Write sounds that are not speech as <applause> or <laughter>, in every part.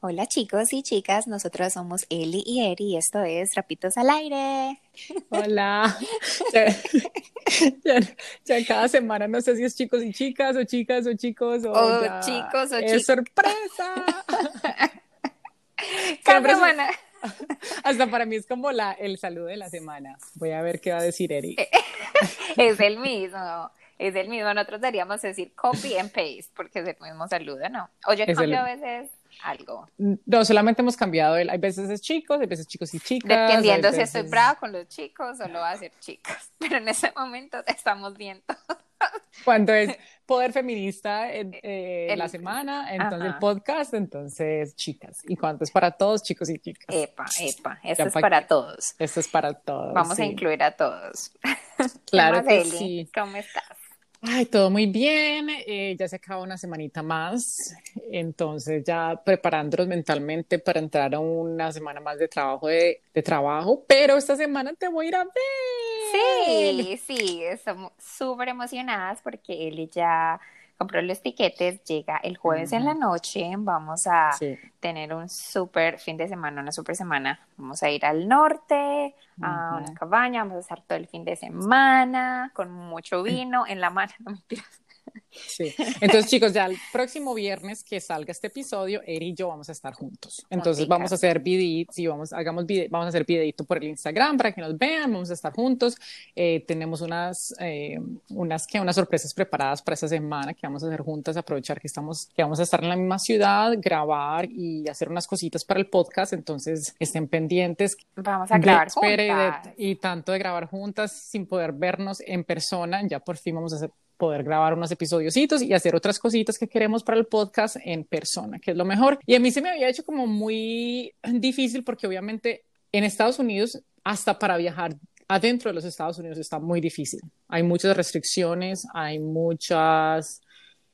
Hola chicos y chicas, nosotros somos Eli y Eri y esto es Rapitos al Aire. Hola. <laughs> Ya, cada semana no sé si es chicos y chicas o chicas o chicos o, o chicos o es sorpresa. <laughs> cada semana. <laughs> Hasta para mí es como la, el saludo de la semana. Voy a ver qué va a decir Eri. es el mismo es el mismo. Nosotros deberíamos decir copy and paste porque es el mismo saludo, ¿no? O yo cambio a veces algo. No, solamente hemos cambiado el, hay veces es chicos, hay veces chicos y chicas. Dependiendo si estoy brava con los chicos o lo va a ser chicas. <laughs> Pero en ese momento estamos viendo. Cuando es <laughs> poder feminista en, eh, la semana, <laughs> entonces el podcast, entonces chicas. Y cuando es para todos, chicos y chicas. Epa, epa, esto es para todos. Esto es para todos. Vamos a incluir a todos. Claro que sí. ¿Cómo estás? Ay, todo muy bien, eh, ya se acaba una semanita más, entonces ya preparándonos mentalmente para entrar a una semana más de trabajo, de, de trabajo, pero esta semana te voy a ir a ver. Sí, sí, estamos súper emocionadas porque él ya compró los tiquetes, llega el jueves en la noche, vamos a tener un súper fin de semana, una súper semana. Vamos a ir al norte, a una cabaña, vamos a estar todo el fin de semana con mucho <clears throat> vino en la mano, <laughs> no mentiras. Sí. <laughs> Entonces, chicos, ya el próximo viernes que salga este episodio, Eri y yo vamos a estar juntos. Entonces, vamos a hacer videitos y vamos, hagamos vamos a hacer videito por el Instagram para que nos vean, vamos a estar juntos. Eh, tenemos unas, eh, unas, que, unas sorpresas preparadas para esta semana que vamos a hacer juntas, aprovechar que estamos, que vamos a estar en la misma ciudad, grabar y hacer unas cositas para el podcast. Entonces, estén pendientes. Vamos a grabar juntas. y tanto de grabar juntas sin poder vernos en persona, ya por fin vamos a hacer poder grabar unos episodiositos y hacer otras cositas que queremos para el podcast en persona, que es lo mejor. Y a mí se me había hecho como muy <clears throat> difícil porque obviamente en Estados Unidos, hasta para viajar adentro de los Estados Unidos está muy difícil. Hay muchas restricciones, hay muchas,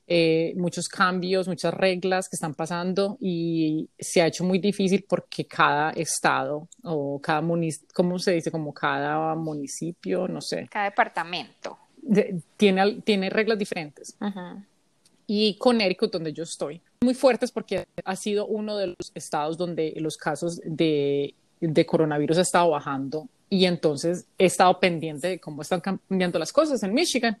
eh, muchos cambios, muchas reglas que están pasando y se ha hecho muy difícil porque cada estado o cada municipio, ¿cómo se dice? Como cada municipio, no sé. Cada departamento tiene, tiene reglas diferentes. Y Connecticut, donde yo estoy, muy fuertes porque ha sido uno de los estados donde los casos de, de coronavirus ha estado bajando y entonces he estado pendiente de cómo están cambiando las cosas en Michigan.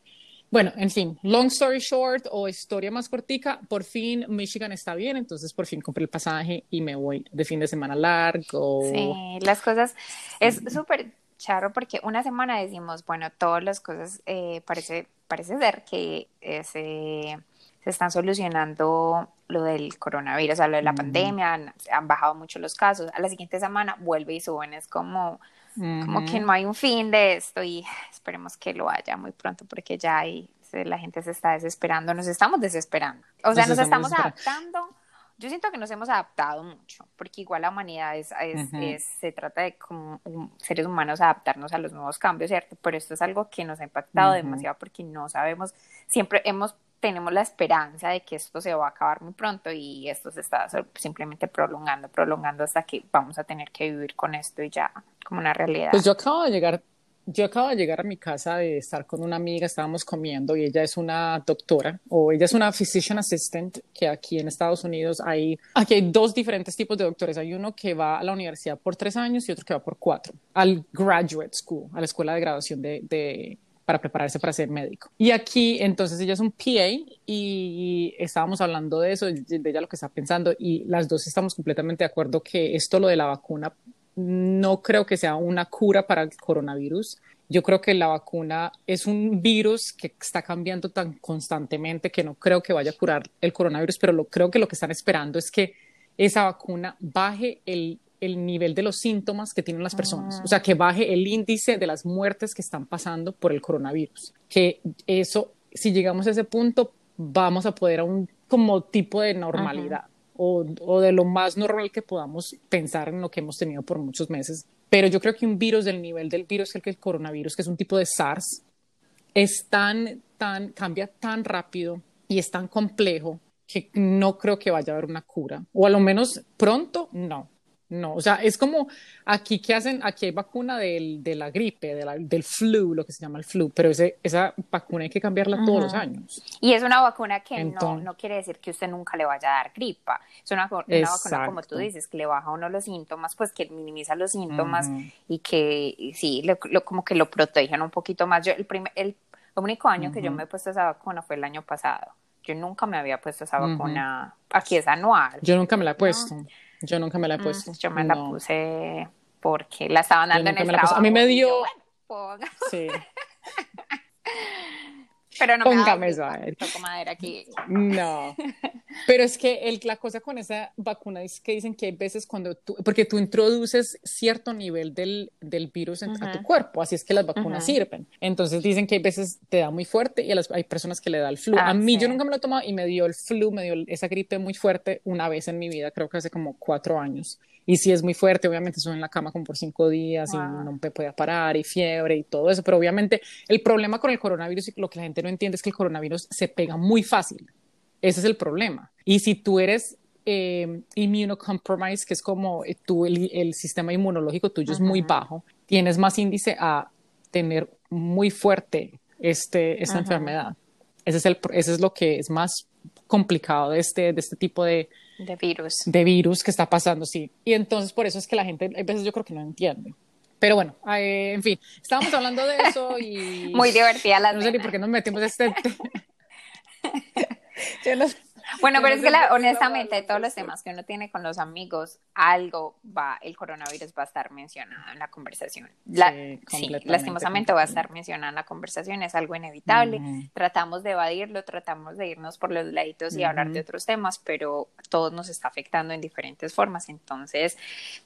Bueno, en fin, long story short o historia más cortica, por fin Michigan está bien, entonces por fin compré el pasaje y me voy de fin de semana largo. Sí, las cosas es súper charro porque una semana decimos, bueno, todas las cosas eh, parece, parece ser que eh, se, se, están solucionando lo del coronavirus, o sea, lo de la pandemia, han, bajado mucho los casos. A la siguiente semana vuelve y suben, es como, como que no hay un fin de esto y <laughs> esperemos que lo haya muy pronto porque ya hay, la gente se está desesperando, nos estamos desesperando. O sea, nos, estamos adaptando yo siento que nos hemos adaptado mucho, porque igual la humanidad es, es, se trata de como seres humanos adaptarnos a los nuevos cambios, ¿cierto? Pero esto es algo que nos ha impactado demasiado porque no sabemos, siempre hemos tenemos la esperanza de que esto se va a acabar muy pronto y esto se está simplemente prolongando, prolongando hasta que vamos a tener que vivir con esto y ya como una realidad. Pues yo acabo de llegar yo acabo de llegar a mi casa de estar con una amiga, estábamos comiendo y ella es una doctora o ella es una physician assistant que aquí en Estados Unidos hay, aquí hay dos diferentes tipos de doctores. Hay uno que va a la universidad por tres años y otro que va por cuatro, al graduate school, a la escuela de graduación de, de para prepararse para ser médico. Y aquí, entonces, ella es un PA y estábamos hablando de eso, de ella lo que está pensando, y las dos estamos completamente de acuerdo que esto, lo de la vacuna, no creo que sea una cura para el coronavirus. Yo creo que la vacuna es un virus que está cambiando tan constantemente que no creo que vaya a curar el coronavirus, pero lo, creo que lo que están esperando es que esa vacuna baje el, el nivel de los síntomas que tienen las personas, o sea, que baje el índice de las muertes que están pasando por el coronavirus. Que eso, si llegamos a ese punto, vamos a poder a un como tipo de normalidad o, de lo más normal que podamos pensar en lo que hemos tenido por muchos meses. Pero yo creo que un virus del nivel del virus que el coronavirus, que es un tipo de SARS, es tan, tan, cambia tan rápido y es tan complejo que no creo que vaya a haber una cura. O a lo menos pronto, no. No, o sea, es como aquí que hacen, aquí hay vacuna del, de la gripe, del flu, lo que se llama el flu, pero ese, esa vacuna hay que cambiarla todos los años. Y es una vacuna que no, no quiere decir que usted nunca le vaya a dar gripa, es una, una vacuna como tú dices, que le baja a uno los síntomas, pues que minimiza los síntomas y que sí, lo, como que lo protegen un poquito más. Yo, el, primer, el único año que yo me he puesto esa vacuna fue el año pasado. Yo nunca me había puesto esa vacuna. Aquí es anual. Yo nunca me la he puesto. Yo nunca me la he mm, puesto. yo me la puse porque la estaban dando en el trabajo. A mí me dio... sí. <laughs> Pero no Póngame ver. madera aquí. No. <laughs> Pero es que el, la cosa con esa vacuna es que dicen que hay veces cuando tú, porque tú introduces cierto nivel del, del virus en, a tu cuerpo, así es que las vacunas sirven. Entonces dicen que hay veces te da muy fuerte y a las, hay personas que le da el flu. a ah, mí yo nunca me lo he tomado y me dio el flu, me dio esa gripe muy fuerte una vez en mi vida, creo que hace como cuatro años. Y si es muy fuerte, obviamente estuve en la cama como por cinco días y no me podía parar y fiebre y todo eso. Pero obviamente el problema con el coronavirus y lo que la gente no entiende es que el coronavirus se pega muy fácil. Ese es el problema. Y si tú eres eh, immunocompromised, que es como eh, tú, el, sistema inmunológico tuyo es muy bajo, tienes más índice a tener muy fuerte este, esta enfermedad. Ese es, el, ese es lo que es más complicado de este, de este tipo de, de virus. De virus que está pasando, sí. Y entonces por eso es que la gente, a veces yo creo que no entiende. Pero bueno, eh, en fin, estábamos hablando de eso y... <laughs> Muy divertida la No sé ni por qué nos metimos este... <laughs> <laughs> yo no, bueno, pero es que honestamente, todos los temas que uno tiene con los amigos, algo va, el coronavirus va a estar mencionado en la conversación. sí, lastimosamente va a estar mencionado en la conversación, es algo inevitable. Tratamos de evadirlo, tratamos de irnos por los laditos y hablar de otros temas, pero todo nos está afectando en diferentes formas, entonces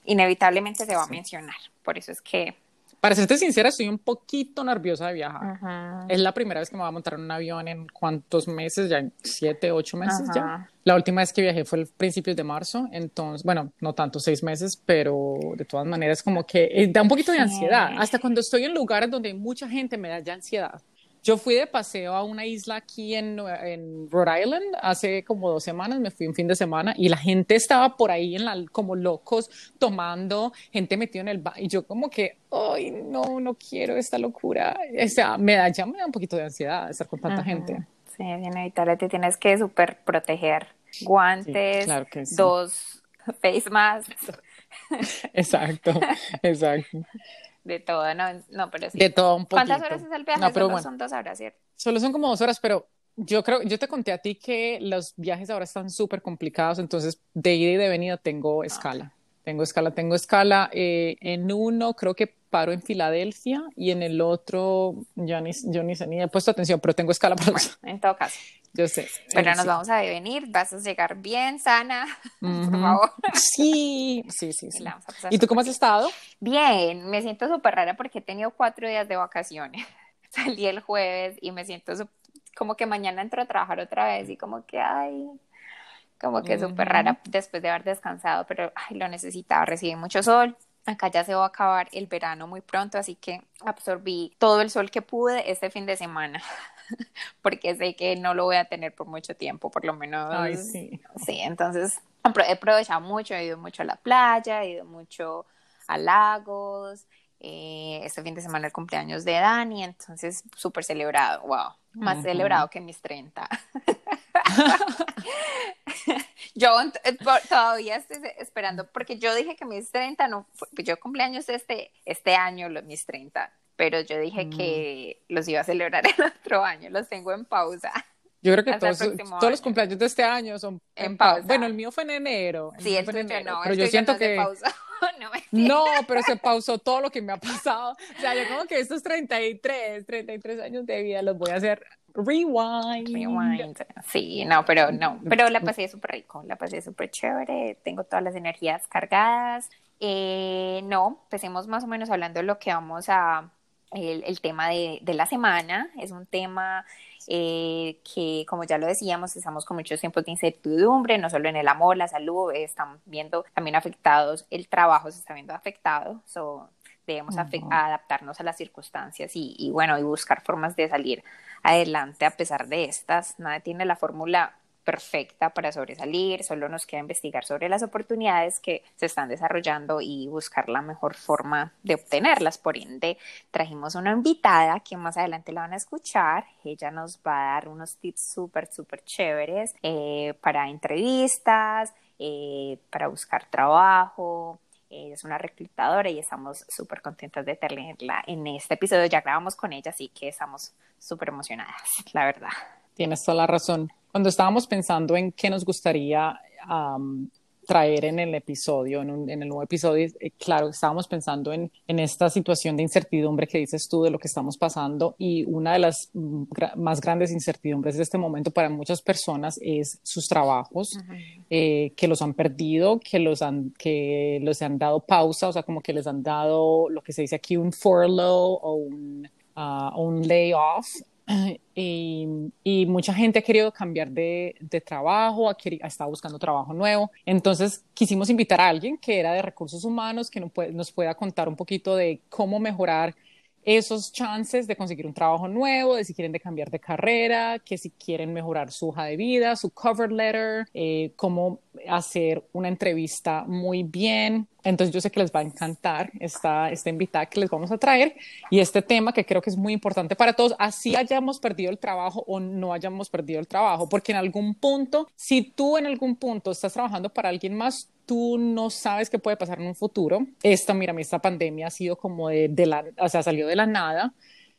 inevitablemente se va a mencionar. Por eso es que para serte sincera, estoy un poquito nerviosa de viajar. Es la primera vez que me voy a montar en un avión en cuántos meses, ya en siete, ocho meses ya. La última vez que viajé fue el principios de marzo, entonces, bueno, no tanto seis meses, pero de todas maneras como que eh, da un poquito de ansiedad. Hasta cuando estoy en lugares donde hay mucha gente me da ya ansiedad. Yo fui de paseo a una isla aquí en, en, Rhode Island hace como dos semanas, me fui un fin de semana y la gente estaba por ahí en la, como locos tomando, gente metida en el baño y yo como que, ay, no, no quiero esta locura. O sea, me da, ya me da un poquito de ansiedad estar con tanta gente. Sí, es inevitable, te tienes que súper proteger. Guantes, dos face masks. <laughs> Exacto, exacto. De todo, no, no, pero sí. De todo un poquito. ¿Cuántas horas es el viaje? No, pero Solo son dos horas, ¿cierto? Solo son como dos horas, pero yo creo, yo te conté a ti que los viajes ahora están súper complicados, entonces de ida y de venida tengo escala. Tengo escala, tengo escala. Eh, en uno creo que paro en Filadelfia y en el otro ya ni, yo ni sé ni he puesto atención, pero tengo escala para bueno, En todo caso. Yo sé. Pero nos vamos a venir, vas a llegar bien sana, <laughs> por favor. Sí, sí, sí. sí. ¿Y tú cómo has estado? Bien, me siento súper rara porque he tenido cuatro días de vacaciones. <laughs> Salí el jueves y me siento como que mañana entro a trabajar otra vez y como que, ay, como que súper rara después de haber descansado, pero ay, lo necesitaba, recibí mucho sol. Acá ya se va a acabar el verano muy pronto, así que absorbí todo el sol que pude este fin de semana, <laughs> porque sé que no lo voy a tener por mucho tiempo, por lo menos. Ay, sí. Sí, entonces he aprovechado mucho, he ido mucho a la playa, he ido mucho a lagos, eh, este fin de semana el cumpleaños de Dani, entonces súper celebrado, wow, más celebrado que mis 30. <laughs> <laughs> yo eh, todavía estoy esperando, porque yo dije que mis 30, no, yo cumpleaños este, este año, los, mis 30, pero yo dije que mm. los iba a celebrar <laughs> el otro año, los tengo en pausa. Yo creo que todos, todos los cumpleaños de este año son en, pausa. Bueno, el mío fue en enero. sí, el tuyo no. Pero yo siento que. <laughs> no, pero se pausó todo lo que me ha pasado. O sea, yo como que estos 33, 33 años de vida los voy a hacer rewind. Rewind. Sí, no, pero no. Pero la pasé súper rico, la pasé súper chévere. Tengo todas las energías cargadas. Eh, no, empecemos más o menos hablando de lo que vamos a. El, el tema de, de la semana. Es un tema eh, que como ya lo decíamos, estamos con muchos tiempos de incertidumbre, no solo en el amor, la salud, están viendo también afectados, el trabajo se está viendo afectado, so, debemos adaptarnos a las circunstancias y, y, bueno, y buscar formas de salir adelante a pesar de estas. Nadie tiene la fórmula perfecta para sobresalir, solo nos queda investigar sobre las oportunidades que se están desarrollando y buscar la mejor forma de obtenerlas. Por ende, trajimos una invitada que más adelante la van a escuchar. Ella nos va a dar unos tips súper, súper chéveres eh, para entrevistas, eh, para buscar trabajo. Ella es una reclutadora y estamos súper contentas de tenerla en este episodio. Ya grabamos con ella, así que estamos súper emocionadas, la verdad. Tienes toda la razón. Cuando estábamos pensando en qué nos gustaría traer en el episodio, en, el nuevo episodio, eh, claro, estábamos pensando en, esta situación de incertidumbre que dices tú de lo que estamos pasando y una de las mm, más grandes incertidumbres de este momento para muchas personas es sus trabajos, eh, que los han perdido, que los han, que los han dado pausa, o sea, como que les han dado lo que se dice aquí un furlough o un, uh, un layoff <laughs> y, mucha gente ha querido cambiar de, trabajo, ha, ha, estado buscando trabajo nuevo. Entonces quisimos invitar a alguien que era de recursos humanos, que nos pueda contar un poquito de cómo mejorar esos chances de conseguir un trabajo nuevo, de si quieren de cambiar de carrera, que si quieren mejorar su hoja de vida, su cover letter, eh, cómo hacer una entrevista muy bien. Entonces yo sé que les va a encantar esta, esta invitada que les vamos a traer y este tema que creo que es muy importante para todos, así hayamos perdido el trabajo o no hayamos perdido el trabajo, porque en algún punto, si tú en algún punto estás trabajando para alguien más, tú no sabes qué puede pasar en un futuro. Esta, mira, esta pandemia ha sido como de, de la, o sea, salió de la nada.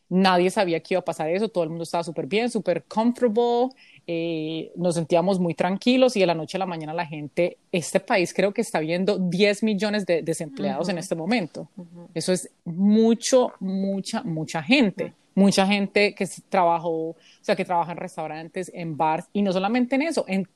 Nadie sabía que iba a pasar eso, todo el mundo estaba súper bien, súper comfortable, eh, nos sentíamos muy tranquilos y de la noche a la mañana la gente, este país creo que está viendo 10 millones de desempleados en este momento. Eso es mucho, mucha, mucha gente. Mucha gente que trabajó, o sea, que trabaja en restaurantes, en bars, y no solamente en eso, en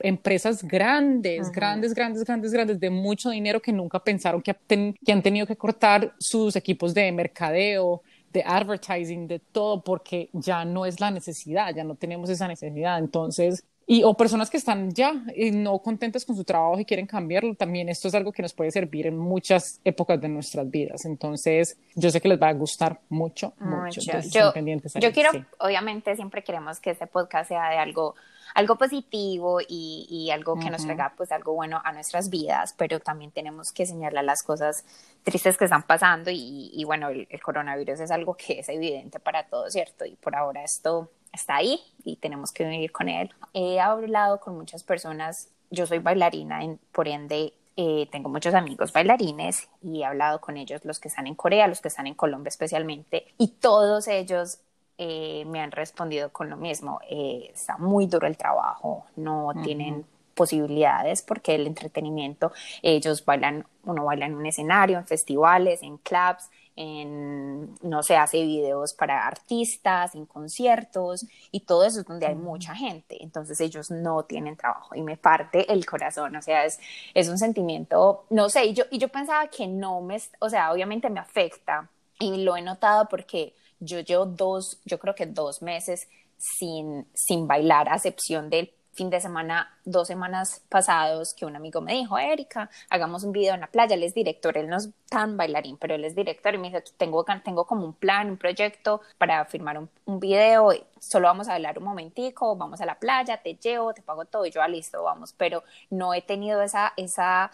empresas grandes, grandes, grandes, grandes, grandes, de mucho dinero que nunca pensaron que, que han tenido que cortar sus equipos de mercadeo, de advertising, de todo, porque ya no es la necesidad, ya no tenemos esa necesidad. Entonces, y o personas que están ya no contentas con su trabajo y quieren cambiarlo, también esto es algo que nos puede servir en muchas épocas de nuestras vidas. Entonces, yo sé que les va a gustar mucho, mucho. yo, yo quiero, obviamente, siempre queremos que este podcast sea de algo algo positivo y, y algo que nos traiga pues algo bueno a nuestras vidas, pero también tenemos que señalar las cosas tristes que están pasando y, y bueno, el, coronavirus es algo que es evidente para todos, ¿cierto? Y por ahora esto está ahí y tenemos que vivir con él. He hablado con muchas personas, yo soy bailarina, por ende eh, tengo muchos amigos bailarines y he hablado con ellos, los que están en Corea, los que están en Colombia especialmente, y todos ellos eh, me han respondido con lo mismo. Eh, está muy duro el trabajo, no tienen posibilidades porque el entretenimiento, ellos bailan, uno baila en un escenario, en festivales, en clubs, en, no sé, hace videos para artistas, en conciertos y todo eso es donde hay mucha gente. Entonces ellos no tienen trabajo y me parte el corazón. O sea, es, es un sentimiento, no sé, y yo, y yo pensaba que no me, o sea, obviamente me afecta y lo he notado porque yo llevo dos, yo creo que dos meses sin, sin bailar, a excepción del fin de semana, dos semanas pasados, que un amigo me dijo, Erika, hagamos un video en la playa, él es director, él no es tan bailarín, pero él es director y me dijo, tengo, tengo como un plan, un proyecto para firmar un, un video, solo vamos a bailar un momentico, vamos a la playa, te llevo, te pago todo y yo, ah, listo, vamos, pero no he tenido esa, esa,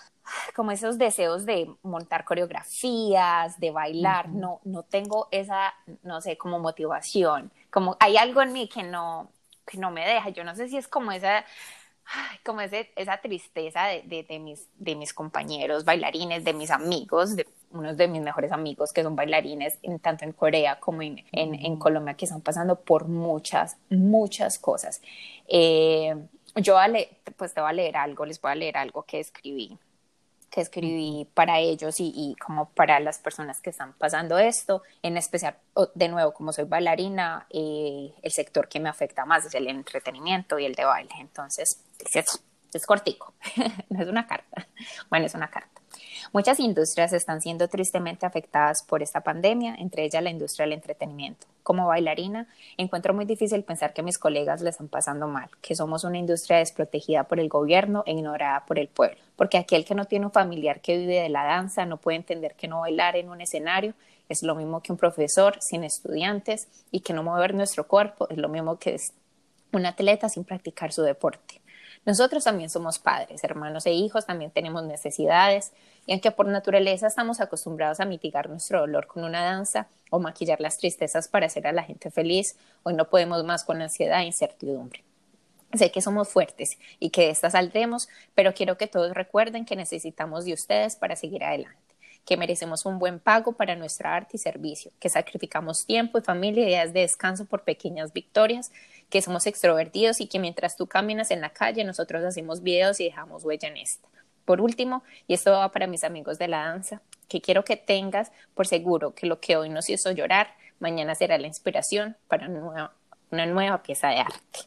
como esos deseos de montar coreografías, de bailar, no, no tengo esa, no sé, como motivación, como hay algo en mí que no, que no me deja. Yo no sé si es como esa, como ese, esa tristeza de, de, mis, de mis compañeros bailarines, de mis amigos, de unos de mis mejores amigos que son bailarines, en, tanto en Corea como en, en, Colombia, que están pasando por muchas, muchas cosas. Eh, yo pues te voy a leer algo, les voy a leer algo que escribí que escribí para ellos y, como para las personas que están pasando esto, en especial, de nuevo, como soy bailarina, eh, el sector que me afecta más es el entretenimiento y el de baile. Entonces, es, es cortico, <laughs> no es una carta, bueno, es una carta. Muchas industrias están siendo tristemente afectadas por esta pandemia, entre ellas la industria del entretenimiento. Como bailarina, encuentro muy difícil pensar que mis colegas les están pasando mal, que somos una industria desprotegida por el gobierno e ignorada por el pueblo, porque aquel que no tiene un familiar que vive de la danza no puede entender que no bailar en un escenario es lo mismo que un profesor sin estudiantes y que no mover nuestro cuerpo es lo mismo que un atleta sin practicar su deporte. Nosotros también somos padres, hermanos e hijos, también tenemos necesidades, y aunque por naturaleza estamos acostumbrados a mitigar nuestro dolor con una danza o maquillar las tristezas para hacer a la gente feliz, hoy no podemos más con ansiedad e incertidumbre. Sé que somos fuertes y que de esta saldremos, pero quiero que todos recuerden que necesitamos de ustedes para seguir adelante, que merecemos un buen pago para nuestra arte y servicio, que sacrificamos tiempo y familia y días de descanso por pequeñas victorias, que somos extrovertidos y que mientras tú caminas en la calle, nosotros hacemos videos y dejamos huella en esta. Por último, y esto va para mis amigos de la danza, que quiero que tengas por seguro que lo que hoy nos hizo llorar, mañana será la inspiración para una nueva, una nueva pieza de arte.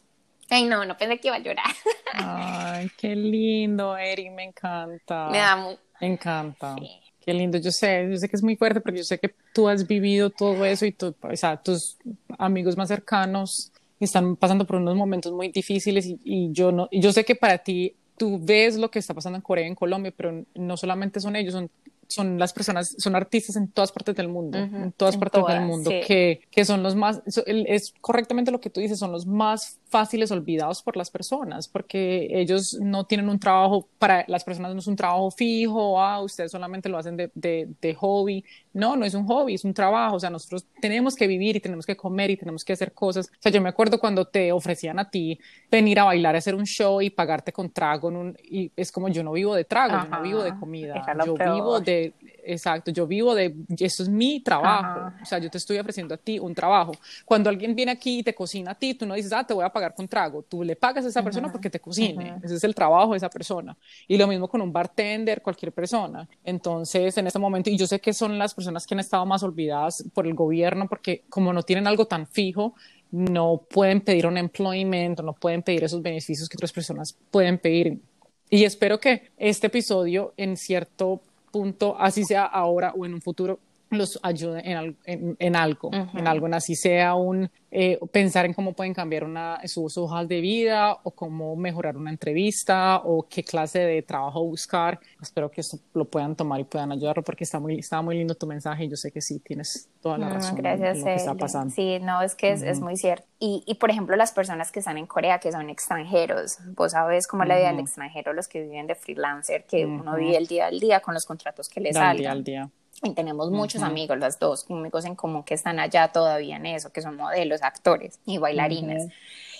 Ay, no, no pensé que iba a llorar. Ay, qué lindo, Eri, me encanta. <laughs> Me da muy... Me encanta. Qué lindo, yo sé, yo sé que es muy fuerte porque yo sé que tú has vivido todo eso y o sea, tus amigos más cercanos están pasando por unos momentos muy difíciles y, y yo no, y yo sé que para ti tú ves lo que está pasando en Corea y en Colombia, pero no solamente son ellos, son son las personas, son artistas en todas partes del mundo, en todas partes del mundo, que, que, son los más, es correctamente lo que tú dices, son los más fáciles olvidados por las personas, porque ellos no tienen un trabajo, para las personas no es un trabajo fijo, ah, ustedes solamente lo hacen de, de, de hobby, no, no es un hobby, es un trabajo, o sea, nosotros tenemos que vivir y tenemos que comer y tenemos que hacer cosas, o sea, yo me acuerdo cuando te ofrecían a ti venir a bailar, a hacer un show y pagarte con trago, en un, y es como yo no vivo de trago, yo no vivo de comida, yo vivo de exacto, yo vivo de, eso es mi trabajo, o sea, yo te estoy ofreciendo a ti un trabajo. Cuando alguien viene aquí y te cocina a ti, tú no dices, ah, te voy a pagar con trago, tú le pagas a esa persona porque te cocine, ese es el trabajo de esa persona. Y lo mismo con un bartender, cualquier persona. Entonces, en este momento, y yo sé que son las personas que han estado más olvidadas por el gobierno, porque como no tienen algo tan fijo, no pueden pedir un employment, no pueden pedir esos beneficios que otras personas pueden pedir. Y espero que este episodio en cierto punto, así sea ahora o en un futuro, los ayude en, en, en algo, en algo, en así sea un eh, pensar en cómo pueden cambiar una, sus hojas de vida o cómo mejorar una entrevista o qué clase de trabajo buscar. Espero que esto lo puedan tomar y puedan ayudarlo porque está muy, está muy lindo tu mensaje y yo sé que sí tienes toda la razón. gracias, en lo que está pasando. Sí, no, es que es, es muy cierto. Y, y, por ejemplo, las personas que están en Corea, que son extranjeros, vos sabes cómo la vida del extranjero, los que viven de freelancer, que uno vive el día al día con los contratos que les salen. Día al día. Y tenemos muchos amigos, las dos, amigos en común que están allá todavía en eso, que son modelos, actores y bailarines.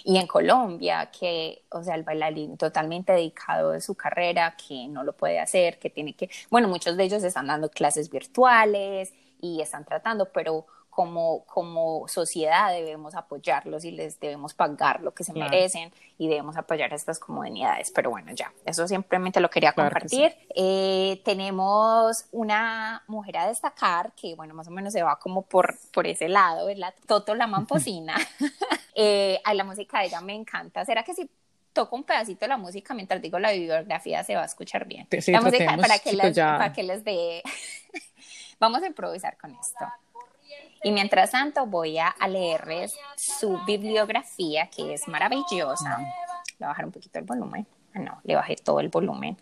Y en Colombia, que, o sea, el bailarín totalmente dedicado de su carrera, que no lo puede hacer, que tiene que, bueno, muchos de ellos están dando clases virtuales y están tratando, pero como, como sociedad debemos apoyarlos y les debemos pagar lo que se merecen y debemos apoyar estas comunidades. Pero bueno, ya, eso simplemente lo quería compartir. Eh, tenemos una mujer a destacar que, bueno, más o menos se va como por, por ese lado, es la Toto la Mamposina. <laughs> <laughs> eh, la música de ella me encanta. ¿Será que si toco un pedacito de la música mientras digo la bibliografía se va a escuchar bien? la música para que, les, para que les dé... <laughs> Vamos a improvisar con esto. Y mientras tanto voy a, leerles su bibliografía, que es maravillosa. Le voy a bajar un poquito el volumen. Ah, no, le bajé todo el volumen.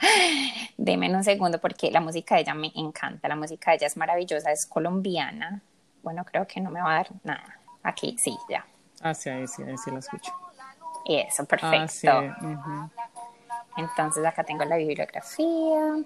<laughs> Deme un segundo porque la música de ella me encanta. La música de ella es maravillosa, es colombiana. Bueno, creo que no me va a dar nada. Aquí, sí, ya. Ah, sí, ahí sí, ahí sí la escucho. Eso, perfecto. Ah, Entonces acá tengo la bibliografía.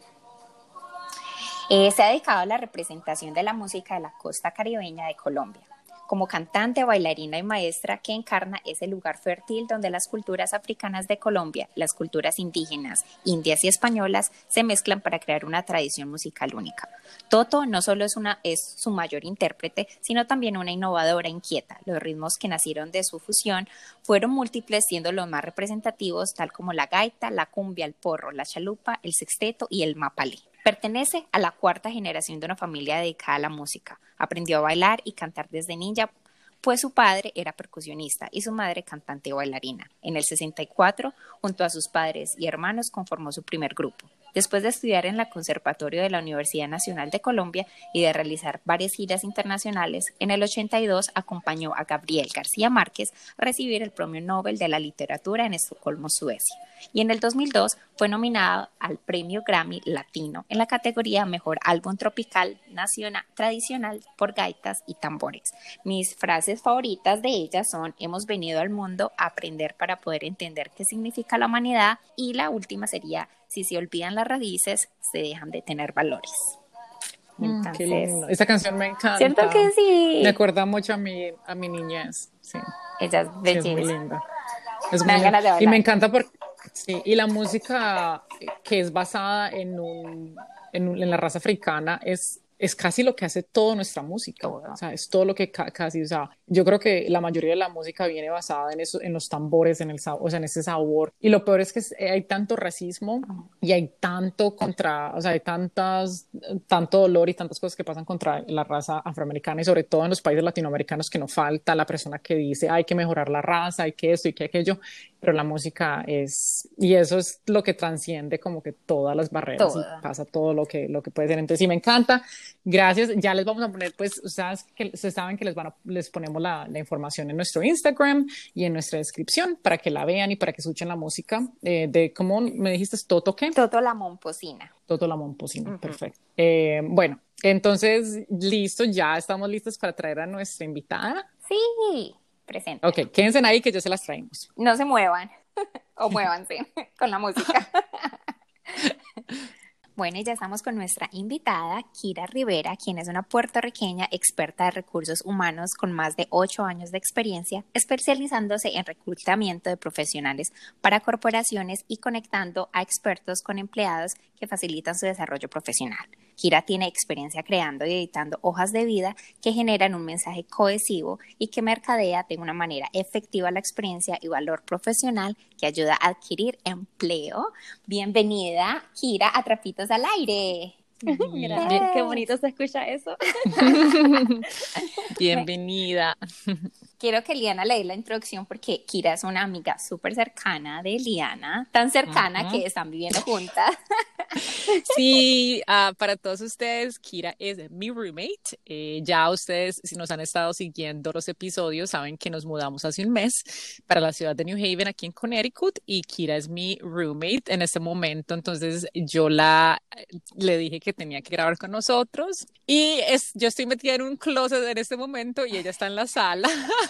Eh, se ha dedicado a la representación de la música de la costa caribeña de Colombia. Como cantante, bailarina y maestra que encarna ese lugar fértil donde las culturas africanas de Colombia, las culturas indígenas, indias y españolas se mezclan para crear una tradición musical única. Toto no solo es, es su mayor intérprete, sino también una innovadora inquieta. Los ritmos que nacieron de su fusión fueron múltiples, siendo los más representativos, tal como la gaita, la cumbia, el porro, la chalupa, el sexteto y el mapalé. Pertenece a la cuarta generación de una familia dedicada a la música. Aprendió a bailar y cantar desde niña, pues su padre era percusionista y su madre cantante o bailarina. En el 64, junto a sus padres y hermanos, conformó su primer grupo. Después de estudiar en la Conservatorio de la Universidad Nacional de Colombia y de realizar varias giras internacionales, en el 82 acompañó a Gabriel García Márquez a recibir el Premio Nobel de la Literatura en Estocolmo, Suecia. Y en el 2002 fue nominado al Premio Grammy Latino en la categoría Mejor Álbum Tropical Nacional Tradicional por Gaitas y Tambores. Mis frases favoritas de ella son Hemos venido al mundo a aprender para poder entender qué significa la humanidad y la última sería Si se olvidan las raíces, se dejan de tener valores. Mm, Entonces, Esta canción me encanta. Siento que sí. Me acuerda mucho a mi, a mi niñez. Sí. Ella es bellísima. Sí, es muy linda. Es muy linda. Y me encanta porque Sí, y la música que es basada en, un, en, en la raza africana es es casi lo que hace toda nuestra música, o sea, es todo lo que casi, o sea, yo creo que la mayoría de la música viene basada en eso, en los tambores, en el o sea, en ese sabor, y lo peor es que hay tanto racismo y hay tanto contra, o sea, hay tantas, tanto dolor y tantas cosas que pasan contra la raza afroamericana y sobre todo en los países latinoamericanos que no falta la persona que dice hay que mejorar la raza, hay que esto y que aquello, pero la música es, y eso es lo que transciende como que todas las barreras y pasa todo lo que, lo que puede ser. Entonces, sí, me encanta. Gracias. Ya les vamos a poner, pues, ustedes que se saben que les, van a, les ponemos la, la, información en nuestro Instagram y en nuestra descripción para que la vean y para que escuchen la música eh, de, ¿cómo me dijiste? ¿Toto qué? Toto la Momposina. Toto la Momposina, perfecto. Eh, bueno, entonces, listo, ya estamos listos para traer a nuestra invitada. Sí presente. Ok, quédense ahí que yo se las traemos. No se muevan <laughs> o muévanse <laughs> con la música. <laughs> Bueno, y ya estamos con nuestra invitada, Kira Rivera, quien es una puertorriqueña experta de recursos humanos con más de ocho años de experiencia, especializándose en reclutamiento de profesionales para corporaciones y conectando a expertos con empleados que facilitan su desarrollo profesional. Kira tiene experiencia creando y editando hojas de vida que generan un mensaje cohesivo y que mercadea de una manera efectiva la experiencia y valor profesional que ayuda a adquirir empleo. Bienvenida, Kira, a Trapitos al Aire. <laughs> Qué bonito se escucha eso. <laughs> <laughs> Bienvenida. Quiero que Liana le dé la introducción porque Kira es una amiga súper cercana de Liana, tan cercana que están viviendo juntas. <laughs> Sí, uh, para todos ustedes, Kira es mi roommate. Eh, ya ustedes, si nos han estado siguiendo los episodios, saben que nos mudamos hace un mes para la ciudad de New Haven, aquí en Connecticut, y Kira es mi roommate en este momento. Entonces, yo la le dije que tenía que grabar con nosotros y es, yo estoy metida en un closet en este momento y ella está en la sala. <laughs>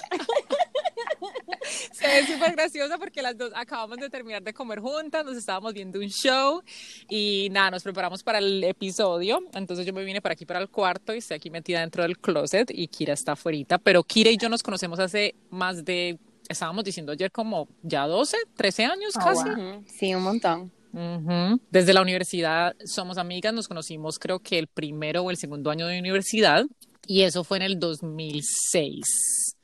Se ve súper graciosa porque las dos acabamos de terminar de comer juntas, nos estábamos viendo un show y nada, nos preparamos para el episodio. Entonces yo me vine para aquí, para el cuarto y estoy aquí metida dentro del closet y Kira está afuera. Pero Kira y yo nos conocemos hace más de, estábamos diciendo ayer como ya 12, 13 años oh, casi. Sí, un montón. Desde la universidad somos amigas, nos conocimos creo que el primero o el segundo año de universidad y eso fue en el 2006.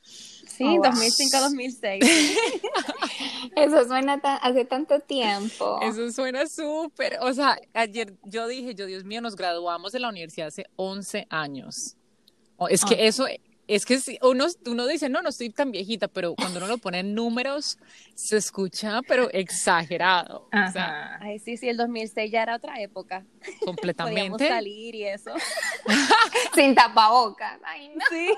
Sí, 2005-2006. <laughs> Eso suena hace tanto tiempo. Eso suena súper. O sea, ayer yo dije, yo, Dios mío, nos graduamos de la universidad hace 11 años. es que eso, es que uno, uno dice, no, no estoy tan viejita, pero cuando uno lo pone en números, se escucha, pero exagerado. O sea, Ay, sí, sí, el 2006 ya era otra época. Completamente. Podíamos salir y eso. <laughs> Sin tapabocas. Ay, no. Sí.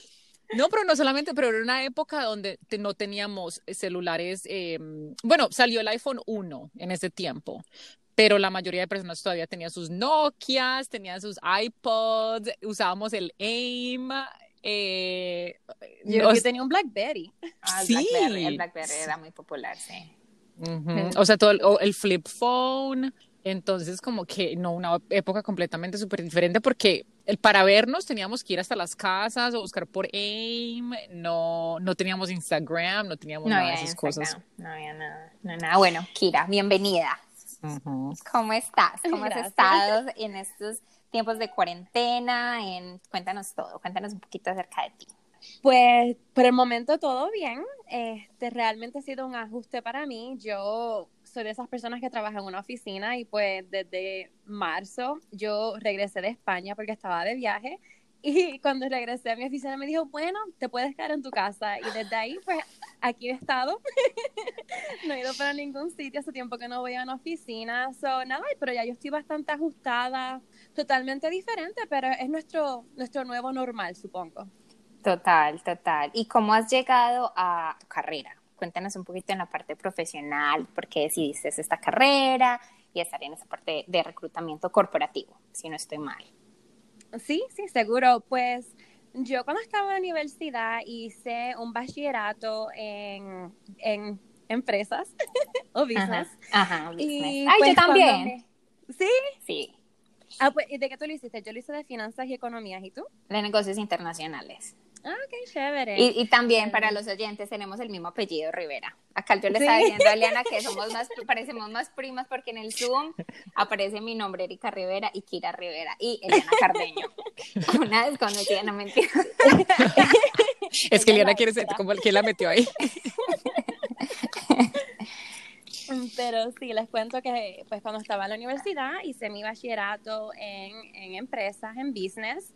<laughs> No, pero no solamente, pero era una época donde no teníamos celulares. Em, bueno, salió el iPhone 1 en ese tiempo, pero la mayoría de personas todavía tenían sus Nokias, tenían sus iPods, usábamos el AIM. Eh, yo, tenía un BlackBerry. Ah, el sí. Blackberry, el BlackBerry era muy popular, sí. O sea, todo el flip phone. Entonces, como que no, una época completamente súper diferente porque el, para vernos teníamos que ir hasta las casas o buscar por AIM, no, no teníamos Instagram, no teníamos nada de esas cosas. No había nada, no, nada. Bueno, Kira, bienvenida. ¿Cómo estás? ¿Cómo has estado en estos tiempos de cuarentena? En... Cuéntanos todo, cuéntanos un poquito acerca de ti. Pues por el momento todo bien. Este realmente ha sido un ajuste para mí. Yo soy de esas personas que trabajan en una oficina y pues desde marzo yo regresé de España porque estaba de viaje y <laughs> cuando regresé a mi oficina me dijo, bueno, te puedes quedar en tu casa y desde ahí pues aquí he estado. <laughs> no he ido para ningún sitio, hace tiempo que no voy a una oficina. So, nada, pero ya yo estoy bastante ajustada, totalmente diferente, pero es nuestro, nuestro nuevo normal, supongo. Total, total. ¿Y cómo has llegado a carrera? Cuéntanos un poquito en la parte profesional, por qué decidiste esta carrera y estar en esa parte de reclutamiento corporativo, si no estoy mal. Sí, sí, seguro. Pues yo cuando estaba en la universidad hice un bachillerato en, en empresas <laughs> o business. Ajá, business. Y, Ay, yo pues, también. ¿Sí? Sí. Ah, pues, ¿y de qué tú lo hiciste? Yo lo hice de finanzas y economías, ¿y tú? De negocios internacionales. Ah, qué chévere. Y, también para los oyentes tenemos el mismo apellido Rivera. Acá yo le estaba diciendo a Eliana que <laughs> somos más, parecemos más primas porque en el Zoom aparece mi nombre Erika Rivera y Kira Rivera y Eliana Cardeño. <laughs> Una desconocida, no mentira. <laughs> Es que Eliana quiere ser como que la metió ahí. Pero sí, les cuento que pues cuando estaba en la universidad hice mi bachillerato en, en empresas, en business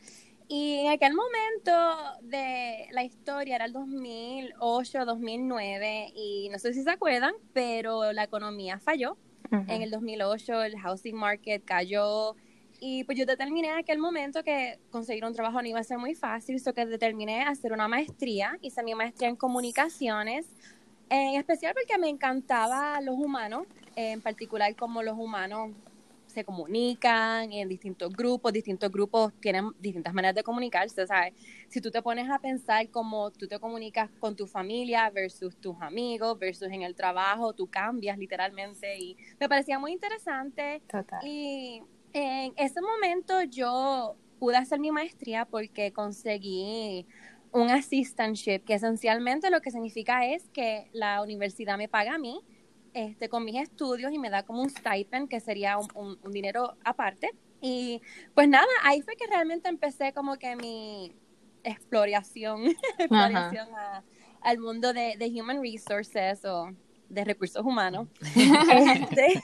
y en aquel momento de la historia era el 2008, 2009 y no sé si se acuerdan, pero la economía falló. En el 2008 el housing market cayó y pues yo determiné en aquel momento que conseguir un trabajo no iba a ser muy fácil, so que determiné hacer una maestría, hice mi maestría en comunicaciones, en especial porque me encantaba los humanos, en particular como los humanos se comunican en distintos grupos, distintos grupos tienen distintas maneras de comunicarse, ¿sabes? Si tú te pones a pensar cómo tú te comunicas con tu familia versus tus amigos, versus en el trabajo, tú cambias literalmente y me parecía muy interesante. Total. Y en ese momento yo pude hacer mi maestría porque conseguí un assistantship, que esencialmente lo que significa es que la universidad me paga a mí este, con mis estudios y me da como un stipend, que sería un, dinero aparte. Y pues nada, ahí fue que realmente empecé como que mi exploración, <laughs> exploración al mundo de, de, human resources o de recursos humanos. <laughs> este,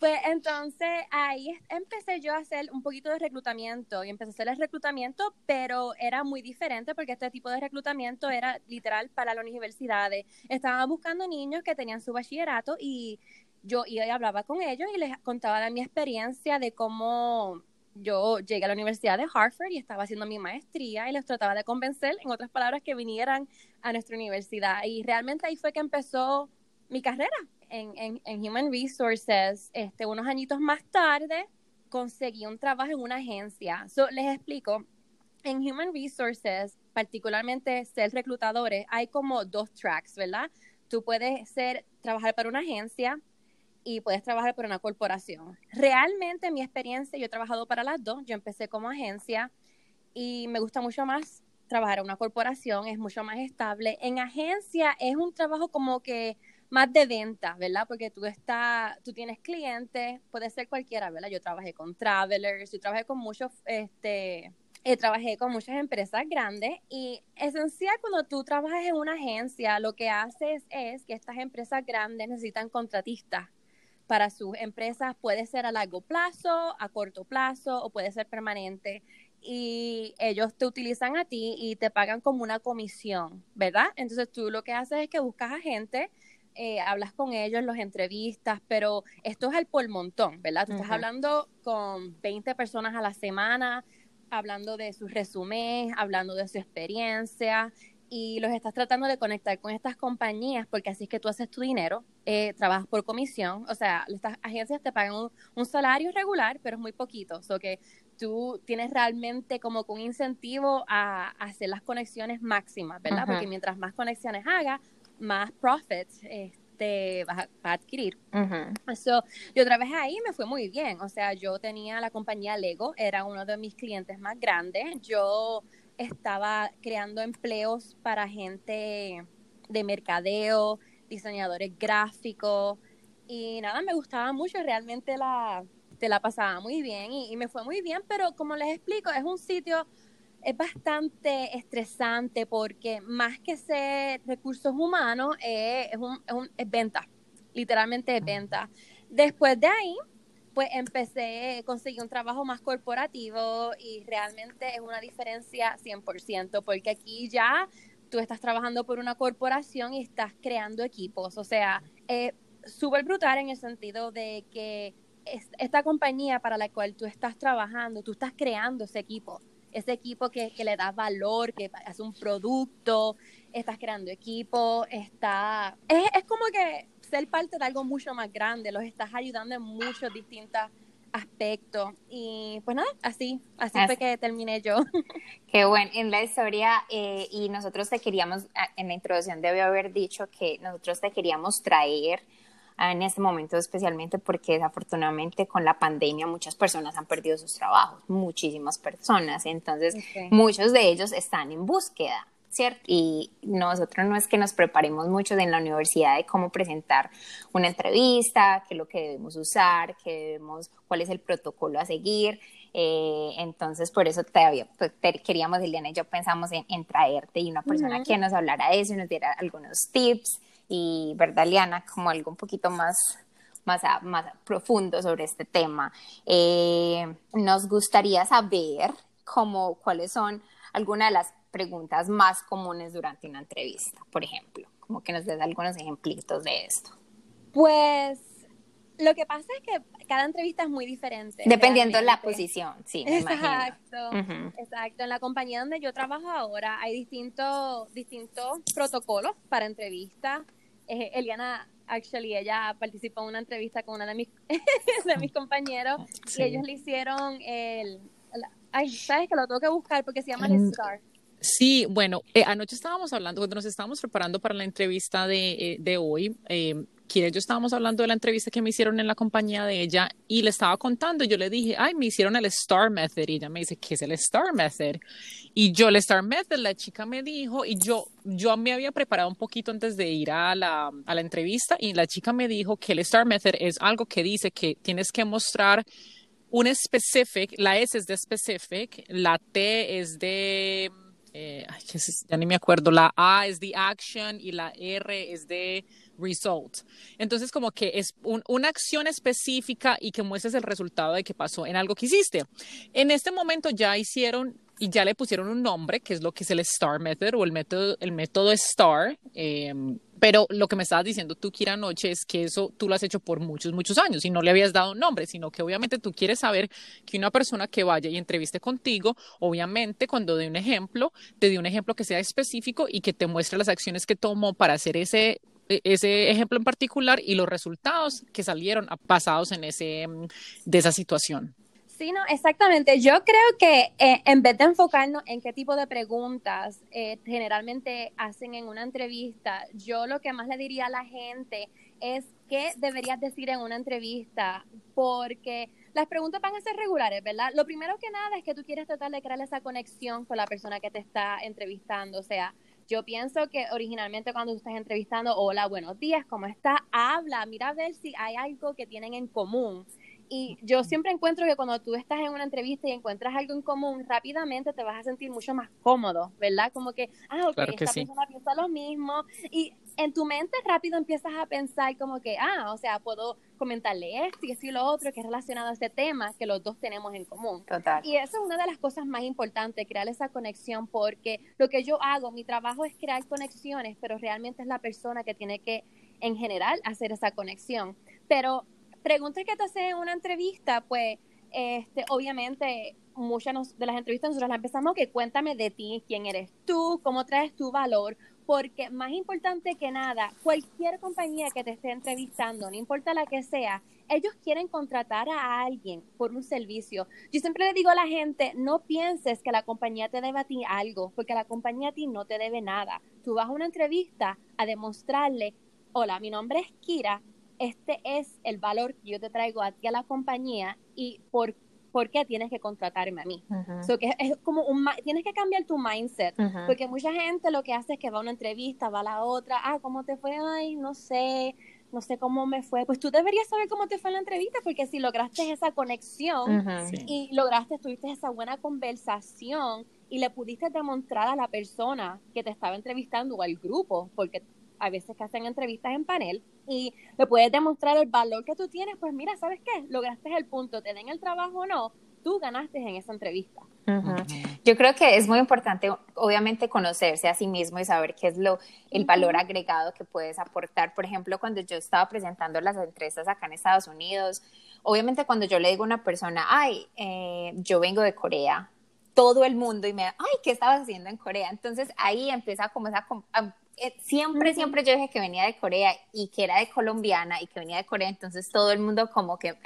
pues entonces ahí empecé yo a hacer un poquito de reclutamiento y empecé a hacer el reclutamiento, pero era muy diferente porque este tipo de reclutamiento era literal para las universidades. Estaban buscando niños que tenían su bachillerato y yo iba y hablaba con ellos y les contaba de mi experiencia de cómo yo llegué a la Universidad de Harvard y estaba haciendo mi maestría y les trataba de convencer, en otras palabras, que vinieran a nuestra universidad. Y realmente ahí fue que empezó mi carrera en, en, Human Resources, este, unos añitos más tarde, conseguí un trabajo en una agencia. les explico, en Human Resources, particularmente ser reclutadores, hay como dos tracks, ¿verdad? Tú puedes ser, trabajar para una agencia y puedes trabajar para una corporación. Realmente, mi experiencia, yo he trabajado para las dos. Yo empecé como agencia y me gusta mucho más trabajar en una corporación, es mucho más estable. En agencia es un trabajo como que más de venta, ¿verdad? Porque tú estás, tú tienes clientes, puede ser cualquiera, ¿verdad? Yo trabajé con travelers, yo trabajé con muchos, este, eh, trabajé con muchas empresas grandes y esencial cuando tú trabajas en una agencia, lo que haces es que estas empresas grandes necesitan contratistas para sus empresas, puede ser a largo plazo, a corto plazo o puede ser permanente y ellos te utilizan a ti y te pagan como una comisión, ¿verdad? Entonces tú lo que haces es que buscas a gente eh, hablas con ellos, los entrevistas, pero esto es el por montón, ¿verdad? Tú estás hablando con 20 personas a la semana, hablando de sus resúmenes, hablando de su experiencia y los estás tratando de conectar con estas compañías porque así es que tú haces tu dinero, eh, trabajas por comisión, o sea, estas agencias te pagan un, salario regular, pero es muy poquito, o sea que tú tienes realmente como un incentivo a, hacer las conexiones máximas, ¿verdad? Porque mientras más conexiones hagas, más profits este, vas, a, adquirir. yo trabajé ahí y me fue muy bien. O sea, yo tenía la compañía Lego, era uno de mis clientes más grandes. Yo estaba creando empleos para gente de mercadeo, diseñadores gráficos y nada, me gustaba mucho, realmente la, te la pasaba muy bien y, y me fue muy bien, pero como les explico, es un sitio es bastante estresante porque más que ser recursos humanos es, un, es, un, es venta, literalmente es venta. Después de ahí, pues empecé, conseguir un trabajo más corporativo y realmente es una diferencia 100%, porque aquí ya tú estás trabajando por una corporación y estás creando equipos. O sea, eh, súper brutal en el sentido de que esta compañía para la cual tú estás trabajando, tú estás creando ese equipo, ese equipo que, le da valor, que hace un producto, estás creando equipo, está... Es, es como que ser parte de algo mucho más grande, los estás ayudando en muchos distintos aspectos. Y pues nada, así, así, fue que terminé yo. Qué bueno, en la historia, eh, y nosotros te queríamos, en la introducción debe haber dicho que nosotros te queríamos traer en este momento especialmente porque desafortunadamente con la pandemia muchas personas han perdido sus trabajos, muchísimas personas, entonces muchos de ellos están en búsqueda. ¿Cierto? Y nosotros no es que nos preparemos mucho en la universidad de cómo presentar una entrevista, qué es lo que debemos usar, qué debemos, cuál es el protocolo a seguir. Eh, entonces, por eso todavía pues, queríamos, Eliana y yo pensamos en, traerte y una persona que nos hablara de eso y nos diera algunos tips y, ¿verdad, Liana? Como algo un poquito más, más, más profundo sobre este tema. Eh, nos gustaría saber cómo, cuáles son algunas de las preguntas más comunes durante una entrevista, por ejemplo, como que nos des algunos ejemplitos de esto. Pues lo que pasa es que cada entrevista es muy diferente. Dependiendo de la posición, sí, me exacto, Exacto. En la compañía donde yo trabajo ahora hay distintos, distintos protocolos para entrevistas eh, Eliana, actually, ella participó en una entrevista con una de mis, <laughs> de mis compañeros y ellos le hicieron el, Ay, sabes que lo tengo que buscar porque se llama el mm, Star. Sí, bueno, eh, anoche estábamos hablando, cuando nos estábamos preparando para la entrevista de, eh, de hoy, eh, quienes yo estábamos hablando de la entrevista que me hicieron en la compañía de ella y le estaba contando, yo le dije, ay, me hicieron el STAR Method y ella me dice, ¿qué es el STAR Method? Y yo el STAR Method, la chica me dijo y yo, yo me había preparado un poquito antes de ir a la, a la entrevista y la chica me dijo que el STAR Method es algo que dice que tienes que mostrar un specific, la S es de specific, la T es de... Eh, ya ni me acuerdo, la A es de action y la R es de result. Entonces, como que es una acción específica y que muestres el resultado de que pasó en algo que hiciste. En este momento ya hicieron y ya le pusieron un nombre, que es lo que es el STAR Method o el método, el método STAR. Em, pero lo que me estabas diciendo tú, Kira, anoche es que eso tú lo has hecho por muchos, muchos años y no le habías dado nombre, sino que obviamente tú quieres saber que una persona que vaya y entreviste contigo, obviamente cuando dé un ejemplo, te dé un ejemplo que sea específico y que te muestre las acciones que tomó para hacer ese ese ejemplo en particular y los resultados que salieron basados en ese mm, de esa situación. Sí, no, exactamente. Yo creo que eh, en vez de enfocarnos en qué tipo de preguntas eh, generalmente hacen en una entrevista, yo lo que más le diría a la gente es qué deberías decir en una entrevista, porque las preguntas van a ser regulares, ¿verdad? Lo primero que nada es que tú quieres tratar de crear esa conexión con la persona que te está entrevistando, o sea, yo pienso que originalmente cuando tú estás entrevistando, hola, buenos días, ¿cómo está? Habla, mira a ver si hay algo que tienen en común. Y yo siempre encuentro que cuando tú estás en una entrevista y encuentras algo en común, rápidamente te vas a sentir mucho más cómodo, ¿verdad? Como que, ah, ok, esta persona piensa lo mismo. Y en tu mente rápido empiezas a pensar como que, ah, o sea, puedo comentarle esto y decir lo otro que es relacionado a este tema que los dos tenemos en común. Total. Y eso es una de las cosas más importantes, crear esa conexión, porque lo que yo hago, mi trabajo es crear conexiones, pero realmente es la persona que tiene que, en general, hacer esa conexión. Pero preguntas que te hacen en una entrevista, pues, este, obviamente, muchas de las entrevistas nosotros las empezamos que cuéntame de ti, quién eres tú, cómo traes tu valor, porque más importante que nada, cualquier compañía que te esté entrevistando, no importa la que sea, ellos quieren contratar a alguien por un servicio. Yo siempre le digo a la gente, no pienses que la compañía te debe a ti algo, porque la compañía a ti no te debe nada. Tú vas a una entrevista a demostrarle, hola, mi nombre es Kira, este es el valor que yo te traigo a ti a la compañía y por, por qué tienes que contratarme a mí. que es como un, tienes que cambiar tu mindset, porque mucha gente lo que hace es que va a una entrevista, va a la otra, ah, ¿cómo te fue? Ay, no sé, no sé cómo me fue. Pues tú deberías saber cómo te fue en la entrevista, porque si lograste esa conexión y lograste, tuviste esa buena conversación y le pudiste demostrar a la persona que te estaba entrevistando o al grupo, porque hay veces que hacen entrevistas en panel y le puedes demostrar el valor que tú tienes, pues mira, ¿sabes qué? Lograste el punto, te den el trabajo o no, tú ganaste en esa entrevista. Yo creo que es muy importante, obviamente, conocerse a sí mismo y saber qué es lo, el valor agregado que puedes aportar. Por ejemplo, cuando yo estaba presentando las empresas acá en Estados Unidos, obviamente cuando yo le digo a una persona, ay, eh, yo vengo de Corea, todo el mundo y me, ay, ¿qué estabas haciendo en Corea? Entonces ahí empieza como esa, siempre, siempre yo dije que venía de Corea y que era de colombiana y que venía de Corea, entonces todo el mundo como que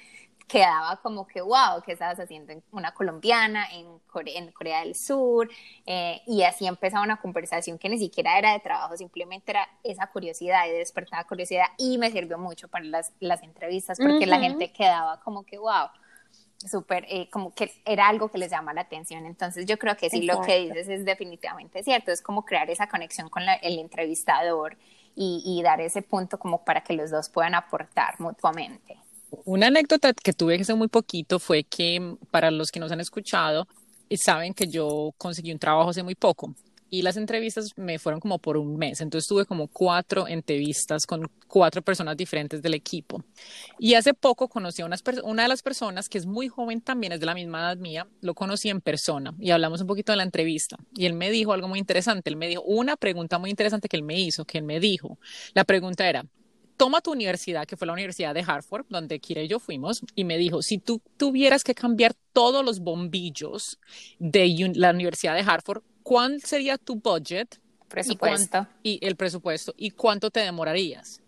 quedaba como que, wow, ¿qué estabas haciendo en una colombiana en Corea, en Corea del Sur? Eh, y así empezaba una conversación que ni siquiera era de trabajo, simplemente era esa curiosidad y despertaba curiosidad y me sirvió mucho para las, las entrevistas porque la gente quedaba como que, wow, súper, eh, como que era algo que les llama la atención. Entonces yo creo que sí, lo que dices es definitivamente cierto, es como crear esa conexión con el entrevistador y, y dar ese punto como para que los dos puedan aportar mutuamente. Una anécdota que tuve hace muy poquito fue que para los que nos han escuchado, saben que yo conseguí un trabajo hace muy poco y las entrevistas me fueron como por un mes. Entonces tuve como cuatro entrevistas con cuatro personas diferentes del equipo. Y hace poco conocí a una de las personas que es muy joven también, es de la misma edad mía, lo conocí en persona y hablamos un poquito de la entrevista. Y él me dijo algo muy interesante. Él me dijo una pregunta muy interesante que él me hizo, que él me dijo. La pregunta era, toma tu universidad, que fue la Universidad de Hartford, donde Kira y yo fuimos, y me dijo, si tú tuvieras que cambiar todos los bombillos de la Universidad de Hartford, ¿cuál sería tu budget? Presupuesto. Y, el presupuesto. ¿Y cuánto te demorarías?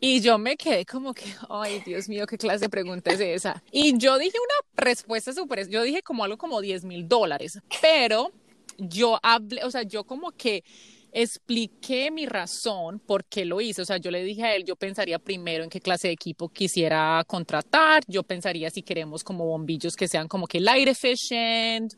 Y yo me quedé como que, ay, Dios mío, qué clase de pregunta es esa. Y yo dije una respuesta súper, yo dije como algo como 10 mil dólares, pero yo hablé, o sea, yo como que expliqué mi razón por qué lo hice. O sea, yo le dije a él, yo pensaría primero en qué clase de equipo quisiera contratar, yo pensaría si queremos como bombillos que sean como que light efficient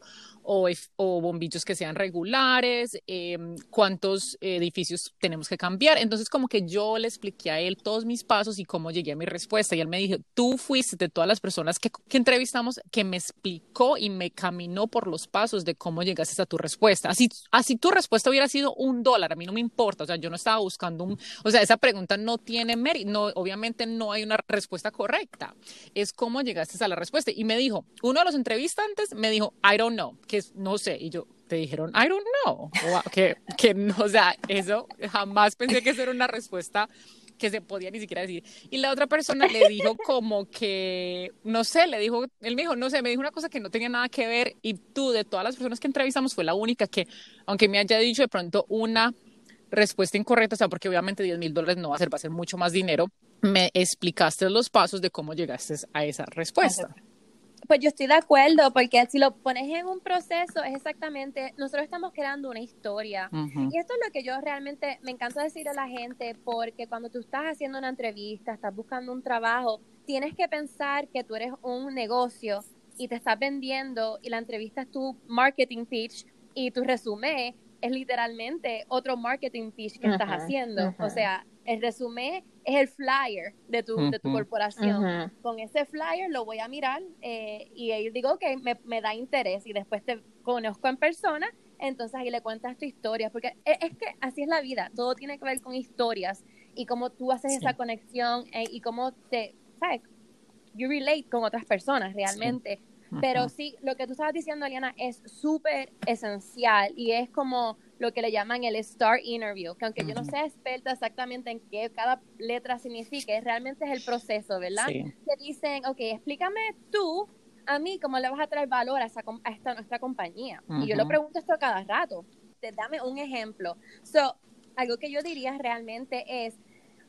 o, bombillos que sean regulares, em, cuántos edificios tenemos que cambiar. Entonces, como que yo le expliqué a él todos mis pasos y cómo llegué a mi respuesta. Y él me dijo, tú fuiste de todas las personas que, entrevistamos que me explicó y me caminó por los pasos de cómo llegaste a tu respuesta. Así, así tu respuesta hubiera sido un dólar, a mí no me importa. O sea, yo no estaba buscando un, o sea, esa pregunta no tiene mérito, no, obviamente no hay una respuesta correcta. Es cómo llegaste a la respuesta. Y me dijo, uno de los entrevistantes me dijo, I don't know, que no sé, y yo, te dijeron, I don't know, que, que no, o sea, eso jamás pensé que eso era una respuesta que se podía ni siquiera decir. Y la otra persona le dijo como que, no sé, le dijo, él me dijo, no sé, me dijo una cosa que no tenía nada que ver y tú de todas las personas que entrevistamos fue la única que, aunque me haya dicho de pronto una respuesta incorrecta, o sea, porque obviamente 10 mil dólares no va a ser, va a ser mucho más dinero, me explicaste los pasos de cómo llegaste a esa respuesta. Pues yo estoy de acuerdo, porque si lo pones en un proceso, es exactamente, nosotros estamos creando una historia. Y esto es lo que yo realmente me encanta decir a la gente, porque cuando tú estás haciendo una entrevista, estás buscando un trabajo, tienes que pensar que tú eres un negocio y te estás vendiendo y la entrevista es tu marketing pitch y tu resumen es literalmente otro marketing pitch que estás haciendo. O sea, el resumen es el flyer de tu, de tu corporación. Con ese flyer lo voy a mirar eh, y ahí digo que me, me, da interés y después te conozco en persona, entonces ahí le cuentas tu historia, porque e, es, que así es la vida, todo tiene que ver con historias y cómo tú haces esa conexión eh, y cómo te, ¿sabes? You relate con otras personas realmente. Pero sí, lo que tú estabas diciendo, Aliana, es súper esencial y es como lo que le llaman el Star Interview, que aunque yo no sea experta exactamente en qué cada letra significa, realmente es el proceso, ¿verdad? Que dicen, ok, explícame tú a mí cómo le vas a traer valor a, esa, a esta nuestra compañía. Y yo lo pregunto esto cada rato. Te, dame un ejemplo. So, algo que yo diría realmente es,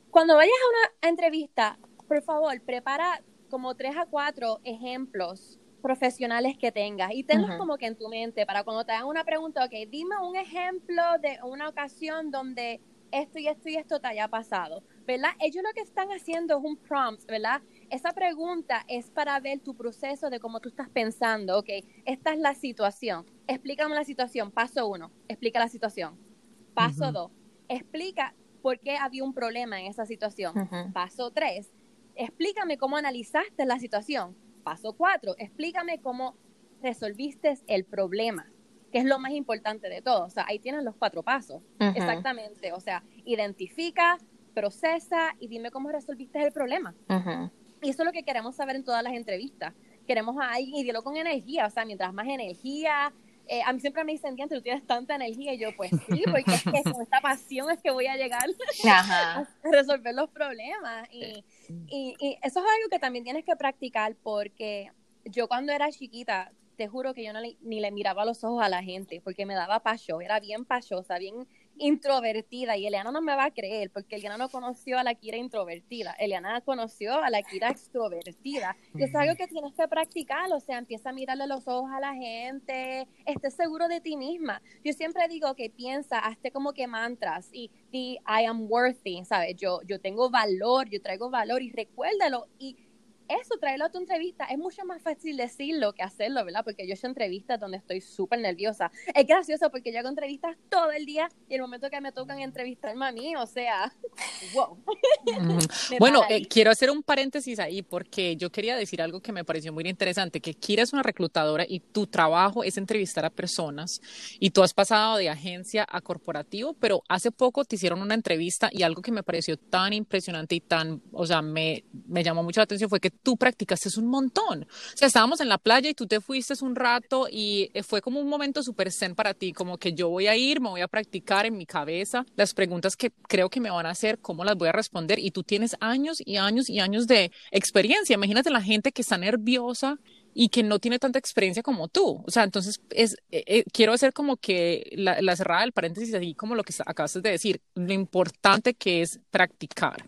cuando vayas a una entrevista, por favor, prepara como tres a cuatro ejemplos profesionales que tengas y tenlos como que en tu mente para cuando te hagan una pregunta, ok, dime un ejemplo de una ocasión donde esto y esto y esto te haya pasado, ¿verdad? Ellos lo que están haciendo es un prompt, ¿verdad? Esa pregunta es para ver tu proceso de cómo tú estás pensando, ok, esta es la situación, explícame la situación, paso uno, explica la situación, paso dos, explica por qué había un problema en esa situación, paso tres, explícame cómo analizaste la situación, Paso cuatro, explícame cómo resolviste el problema, que es lo más importante de todo. O sea, ahí tienes los cuatro pasos. Exactamente. O sea, identifica, procesa y dime cómo resolviste el problema. Y eso es lo que queremos saber en todas las entrevistas. queremos a alguien y dilo con energía, o sea, mientras más energía, eh, a mí siempre me dicen, tú tienes tanta energía, y yo, pues sí, porque es que con esta pasión es que voy a llegar <laughs> a resolver los problemas. Y, y, y, eso es algo que también tienes que practicar, porque yo cuando era chiquita, te juro que yo no ni le miraba los ojos a la gente, porque me daba pacho, era bien pachosa, bien introvertida y Eliana no me va a creer porque Eliana no conoció a la Kira introvertida, Eliana conoció a la Kira extrovertida y es algo que tienes que practicar, o sea, empieza a mirarle los ojos a la gente, esté seguro de ti misma. Yo siempre digo que piensa, hazte como que mantras y di I am worthy, ¿sabes? Yo, yo tengo valor, yo traigo valor y recuérdalo y eso, traerlo a tu entrevista, es mucho más fácil decirlo que hacerlo, ¿verdad? Porque yo he hecho entrevistas donde estoy súper nerviosa. Es gracioso porque yo hago entrevistas todo el día y el momento que me tocan entrevistarme a mí, o sea, <laughs> wow. <laughs> bueno, eh, quiero hacer un paréntesis ahí porque yo quería decir algo que me pareció muy interesante, que Kira es una reclutadora y tu trabajo es entrevistar a personas y tú has pasado de agencia a corporativo, pero hace poco te hicieron una entrevista y algo que me pareció tan impresionante y tan, o sea, me, me llamó mucho la atención fue que tú practicaste un montón. O sea, estábamos en la playa y tú te fuiste un rato y eh, fue como un momento súper zen para ti, como que yo voy a ir, me voy a practicar en mi cabeza las preguntas que creo que me van a hacer, cómo las voy a responder y tú tienes años y años y años de experiencia. Imagínate la gente que está nerviosa y que no tiene tanta experiencia como tú. O sea, entonces es, eh, eh, quiero hacer como que la, la cerrada del paréntesis, así como lo que acabas de decir, lo importante que es practicar.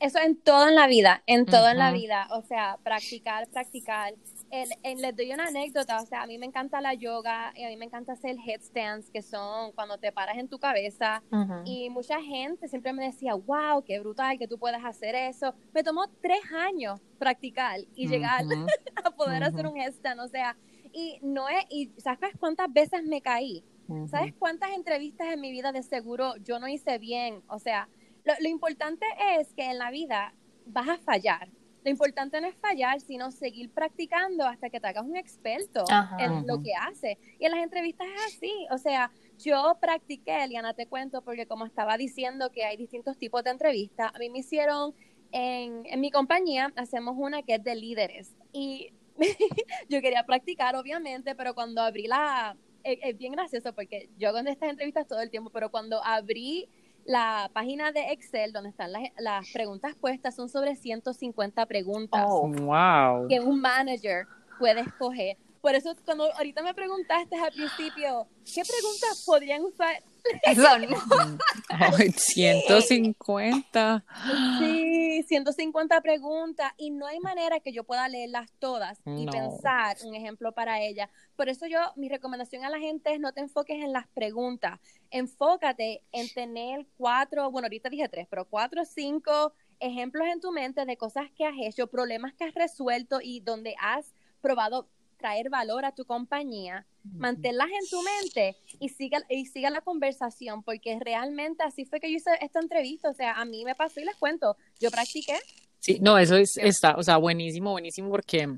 Eso en todo en la vida, en todo en la vida, o sea, practicar, practicar. les doy una anécdota, o sea, a mí me encanta la yoga y a mí me encanta hacer headstands, que son cuando te paras en tu cabeza. Y mucha gente siempre me decía, wow, qué brutal que tú puedas hacer eso. Me tomó tres años practicar y llegar <laughs> a poder hacer un headstand, o sea, y no es, y ¿sabes cuántas veces me caí? ¿Sabes cuántas entrevistas en mi vida de seguro yo no hice bien? O sea, lo, importante es que en la vida vas a fallar. Lo importante no es fallar, sino seguir practicando hasta que te hagas un experto en lo que hace. Y en las entrevistas es así. O sea, yo practiqué, Eliana, te cuento, porque como estaba diciendo que hay distintos tipos de entrevistas, a mí me hicieron en, en mi compañía, hacemos una que es de líderes. Y <laughs> yo quería practicar, obviamente, pero cuando abrí la... Es, bien gracioso porque yo hago estas entrevistas todo el tiempo, pero cuando abrí la página de Excel donde están las, preguntas puestas son sobre 150 preguntas oh, wow. que un manager puede escoger. Por eso cuando ahorita me preguntaste al principio, ¿qué preguntas podrían usar <laughs> son 150. <laughs> Sí, 150 preguntas y no hay manera que yo pueda leerlas todas y pensar un ejemplo para ella. Por eso yo, mi recomendación a la gente es no te enfoques en las preguntas, enfócate en tener cuatro, bueno, ahorita dije tres, pero cuatro o cinco ejemplos en tu mente de cosas que has hecho, problemas que has resuelto y donde has probado traer valor a tu compañía, manténlas en tu mente y siga, y siga la conversación, porque realmente así fue que yo hice esta entrevista, o sea, a mí me pasó y les cuento, yo practiqué. Sí, no, eso es, está, o sea, buenísimo, buenísimo, porque,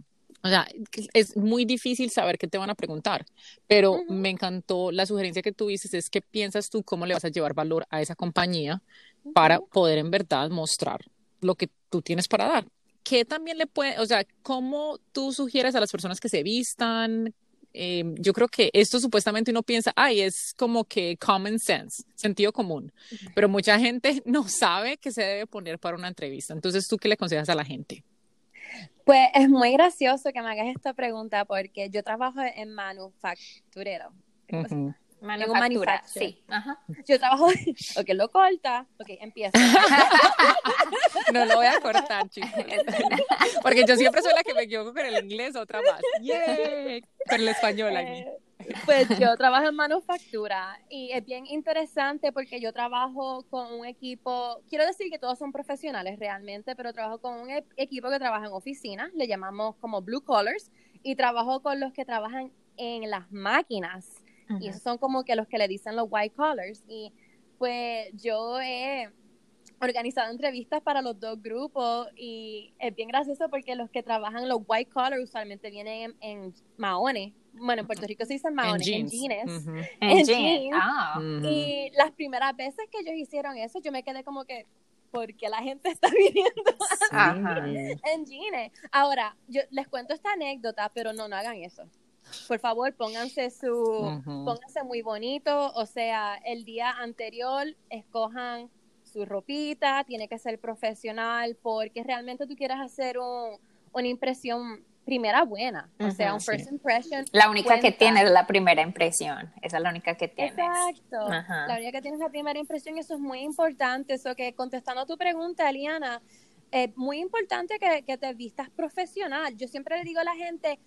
o sea, es muy difícil saber qué te van a preguntar, pero me encantó la sugerencia que tuviste, es qué piensas tú, cómo le vas a llevar valor a esa compañía para poder en verdad mostrar lo que tú tienes para dar. ¿Qué también le puede, o sea, cómo tú sugieres a las personas que se vistan? Em, yo creo que esto supuestamente uno piensa, ay, es como que common sense, sentido común, pero mucha gente <laughs> no sabe qué se debe poner para una entrevista. Entonces, ¿tú qué le aconsejas a la gente? Pues es muy gracioso que me hagas esta pregunta porque yo trabajo en manufacturero. Manufactura, sí. Ajá. Yo trabajo, ok, lo corta, ok, empieza. <laughs> no lo voy a cortar, chicos. Porque yo siempre soy la que me equivoco con el inglés, otra más. Yeah. Con el español aquí. Eh, pues yo trabajo en manufactura y es bien interesante porque yo trabajo con un equipo, quiero decir que todos son profesionales realmente, pero trabajo con un e-, equipo que trabaja en oficinas, le llamamos como blue collars, y trabajo con los que trabajan en las máquinas y esos son como que los que le dicen los white collars. Y pues yo he organizado entrevistas para los dos grupos y es bien gracioso porque los que trabajan los white collars usualmente vienen en, maones. Bueno, en Puerto Rico se dicen maones, en jeans. <laughs> En jeans. Ah. Y las primeras veces que ellos hicieron eso, yo me quedé como que, porque la gente <laughs> está viniendo <laughs> en jeans. Ahora, yo les cuento esta anécdota, pero no, no hagan eso. Por favor, pónganse su, pónganse muy bonito, o sea, el día anterior escojan su ropita, tiene que ser profesional, porque realmente tú quieres hacer un, una impresión primera buena, o sea, un first impression. La única que tienes es la primera impresión, esa es la única que tienes. Exacto, la única que tienes la primera impresión, eso es muy importante, eso que contestando a tu pregunta, Eliana, es muy importante que, que te vistas profesional. Yo siempre le digo a la gente,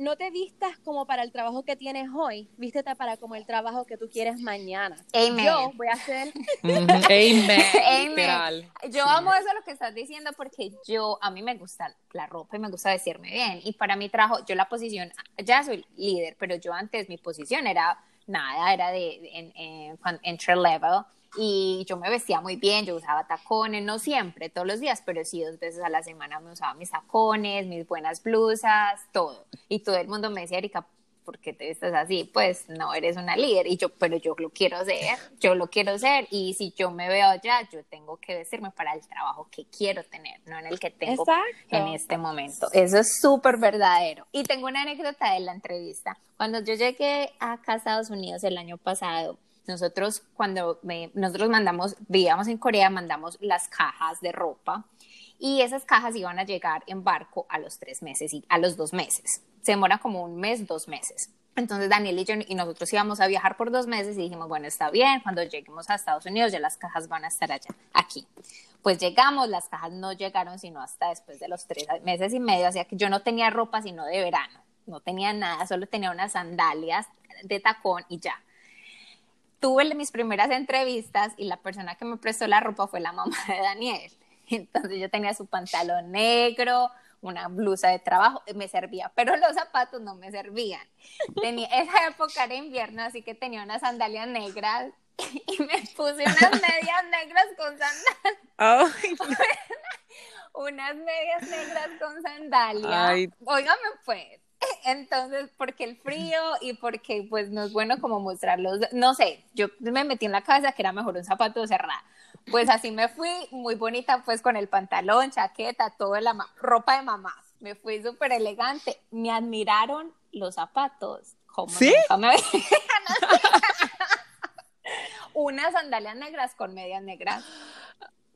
no te vistas como para el trabajo que tienes hoy, vístete para como el trabajo que tú quieres mañana. Amen. Yo voy a hacer... <laughs> Amen. <laughs> Yo amo eso lo que estás diciendo porque yo, a mí me gusta la ropa y me gusta vestirme bien. Y para mi trabajo, yo la posición, ya soy líder, pero yo antes mi posición era nada, era de, en, entry level y yo me vestía muy bien, yo usaba tacones, no siempre, todos los días, pero sí dos veces a la semana me usaba mis tacones, mis buenas blusas, todo. Y todo el mundo me decía, Erika, ¿por qué te vistes así? Pues no, eres una líder. Y yo, pero yo lo quiero ser, yo lo quiero ser. Y si yo me veo allá, yo tengo que vestirme para el trabajo que quiero tener, no en el que tengo en este momento. Eso es súper verdadero. Y tengo una anécdota de la entrevista. Cuando yo llegué acá a Estados Unidos el año pasado, nosotros cuando nosotros mandamos, vivíamos en Corea, mandamos las cajas de ropa y esas cajas iban a llegar en barco a los tres meses y a los dos meses. Se demora como un mes, dos meses. Entonces Daniel y yo y nosotros íbamos a viajar por dos meses y dijimos, bueno, está bien, cuando lleguemos a Estados Unidos ya las cajas van a estar allá, aquí. Pues llegamos, las cajas no llegaron sino hasta después de los tres meses y medio, o sea que yo no tenía ropa sino de verano, no tenía nada, solo tenía unas sandalias de tacón y ya tuve mis primeras entrevistas y la persona que me prestó la ropa fue la mamá de Daniel. <laughs> Entonces yo tenía su pantalón negro, una blusa de trabajo, me servía, pero los zapatos no me servían. Tenía, <laughs> esa época era invierno, así que tenía unas sandalias negras <laughs> y me puse unas medias negras con sandalias. unas medias negras con sandalias. Óigame pues, <laughs> entonces, porque el frío y porque pues no es bueno como mostrarlos, no sé, yo me metí en la cabeza que era mejor un zapato cerrado. Pues así me fui, muy bonita pues con el pantalón, chaqueta, toda la ropa de mamá. Me fui súper elegante. Me admiraron los zapatos. Como ¿Sí? me <laughs> Unas sandalias negras con medias negras.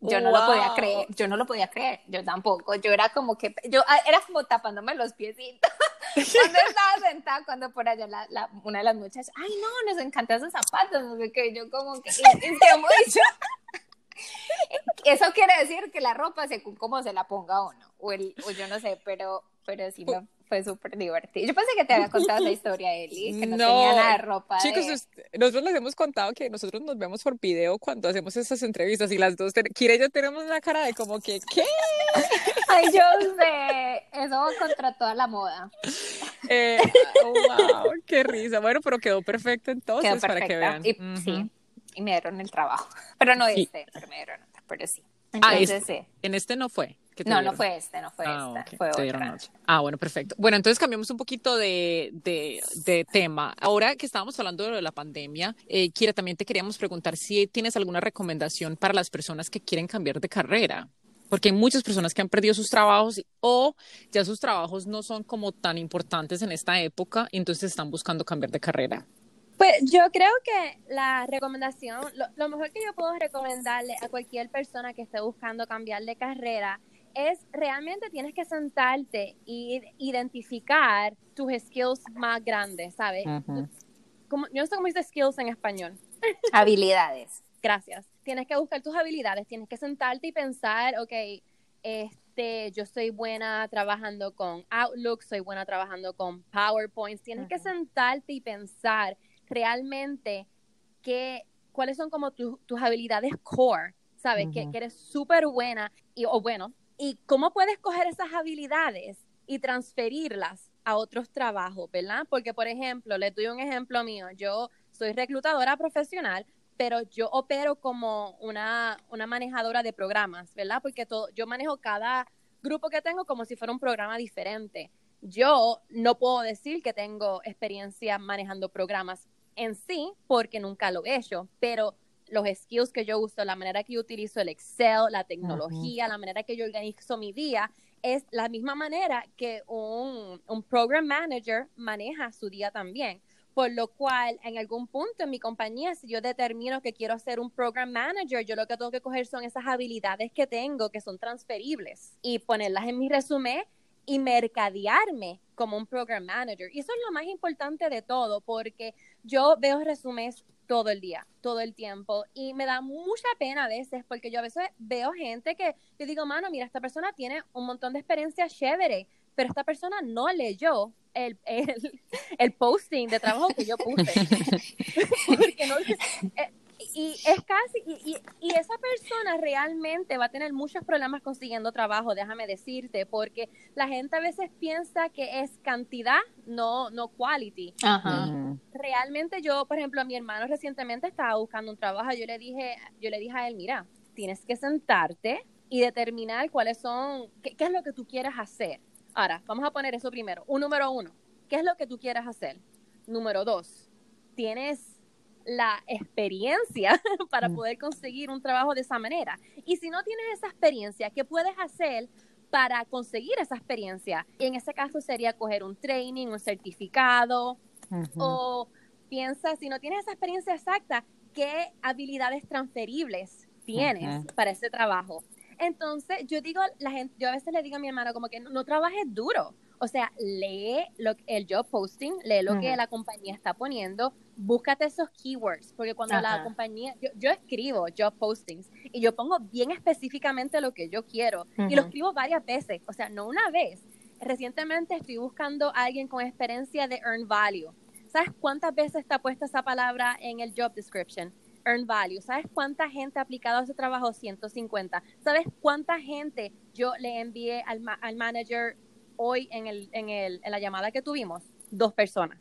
Yo no lo podía creer, yo no lo podía creer, yo tampoco. Yo era como que, yo ah, era como tapándome los piecitos. <laughs> cuando estaba sentada, cuando por allá la, la, una de las muchachas, ay no, nos encantan esos zapatos, no sé qué, yo como que, es que mucho. <laughs> Eso quiere decir que la ropa, según cómo se la ponga uno, o, el, o yo no sé, pero, pero sí me, fue súper divertido. Yo pensé que te había contado esa historia, Eli, que no, tenía nada de ropa. Chicos, nosotros les hemos contado que nosotros nos vemos por video cuando hacemos esas entrevistas y las dos, Kira y yo tenemos una cara de como que, ¿qué? Ay, yo sé, eso va contra toda la moda. Eh, wow, <laughs> qué risa. Bueno, pero quedó perfecto entonces, para que vean. Y, Sí, y me dieron el trabajo. Pero no este, pero me dieron otro, pero sí. Ah, entonces, ah, sí. En este no fue. No, no fue este, no fue ah, este, fue otra. Ah, bueno, perfecto. Bueno, entonces cambiamos un poquito de, de, de tema. Ahora que estábamos hablando de la pandemia, eh, Kira, también te queríamos preguntar si tienes alguna recomendación para las personas que quieren cambiar de carrera porque hay muchas personas que han perdido sus trabajos o ya sus trabajos no son como tan importantes en esta época, y entonces están buscando cambiar de carrera. Pues yo creo que la recomendación, lo, lo, mejor que yo puedo recomendarle a cualquier persona que esté buscando cambiar de carrera es realmente tienes que sentarte y identificar tus skills más grandes, ¿sabes? como, yo no sé cómo dice skills en español. Habilidades. Gracias. Tienes que buscar tus habilidades, tienes que sentarte y pensar, ok, este, yo soy buena trabajando con Outlook, soy buena trabajando con PowerPoint. Tienes que sentarte y pensar realmente que, cuáles son como tus habilidades core, ¿sabes? que, que, eres súper buena y, o bueno, y cómo puedes coger esas habilidades y transferirlas a otros trabajos, ¿verdad? Porque, por ejemplo, le doy un ejemplo mío. Yo soy reclutadora profesional, pero yo opero como una, una manejadora de programas, ¿verdad? Porque todo, yo manejo cada grupo que tengo como si fuera un programa diferente. Yo no puedo decir que tengo experiencia manejando programas en sí, porque nunca lo he hecho, pero los skills que yo uso, la manera que yo utilizo el Excel, la tecnología, la manera que yo organizo mi día, es la misma manera que un, un program manager maneja su día también. Por lo cual, en algún punto en mi compañía, si yo determino que quiero ser un program manager, yo lo que tengo que coger son esas habilidades que tengo, que son transferibles, y ponerlas en mi resumen y mercadearme como un program manager. Y eso es lo más importante de todo, porque yo veo resúmenes todo el día, todo el tiempo, y me da mucha pena a veces, porque yo a veces veo gente que yo digo, mano, mira, esta persona tiene un montón de experiencia chévere, pero esta persona no leyó el, el, <laughs> el posting de trabajo que yo puse. <laughs> porque no, eh, y es casi, y, y, esa persona realmente va a tener muchos problemas consiguiendo trabajo, déjame decirte, porque la gente a veces piensa que es cantidad, no, no quality. realmente yo, por ejemplo, a mi hermano recientemente estaba buscando un trabajo, yo le dije, yo le dije a él, mira, tienes que sentarte y determinar cuáles son, qué, qué es lo que tú quieres hacer. Ahora, vamos a poner eso primero. Un número uno, ¿qué es lo que tú quieres hacer? Número dos, tienes la experiencia <laughs> para mm. poder conseguir un trabajo de esa manera. Y si no tienes esa experiencia, ¿qué puedes hacer para conseguir esa experiencia? Y en ese caso sería coger un training, un certificado, o piensa, si no tienes esa experiencia exacta, ¿qué habilidades transferibles tienes para ese trabajo? Entonces, yo digo, la gente, yo a veces le digo a mi hermano como que no, no trabajes duro, o sea, lee lo, el job posting, lee lo que la compañía está poniendo, búscate esos keywords, porque cuando la compañía, yo, escribo job postings y yo pongo bien específicamente lo que yo quiero y lo escribo varias veces, o sea, no una vez. Recientemente estoy buscando a alguien con experiencia de earn value. ¿Sabes cuántas veces está puesta esa palabra en el job description? Earn value. ¿Sabes cuánta gente ha aplicado a ese trabajo? 150. ¿Sabes cuánta gente yo le envié al, al manager hoy en, el, en, el, en la llamada que tuvimos? Dos personas.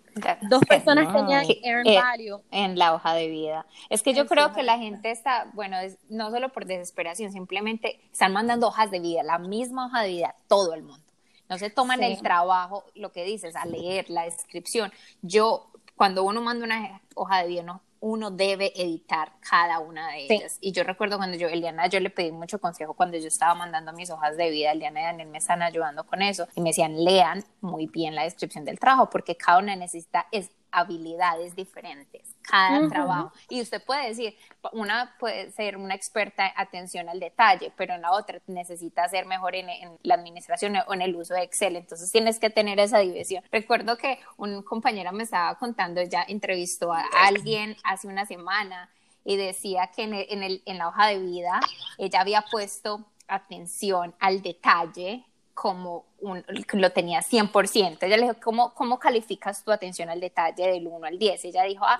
Dos personas tenían earn eh, value. En la hoja de vida. Es que yo creo que la gente está, bueno, no solo por desesperación, simplemente están mandando hojas de vida, la misma hoja de vida, todo el mundo. No se toman el trabajo, lo que dices, a leer la descripción. Yo, cuando uno manda una hoja de vida, no, uno debe editar cada una de ellas. Y yo recuerdo cuando yo, Eliana, yo le pedí mucho consejo cuando yo estaba mandando mis hojas de vida, Eliana y Daniel me están ayudando con eso, y me decían, lean muy bien la descripción del trabajo, porque cada una necesita es habilidades diferentes, cada trabajo. Y usted puede decir, una puede ser una experta en atención al detalle, pero en la otra necesita ser mejor en, la administración o en el uso de Excel. Entonces tienes que tener esa división. Recuerdo que un compañero me estaba contando, ya entrevistó a alguien hace una semana y decía que en, el, en la hoja de vida ella había puesto atención al detalle como un, lo tenía 100%. Ella le dijo, ¿cómo, ¿cómo calificas tu atención al detalle del 1 al 10? Ella dijo, ah,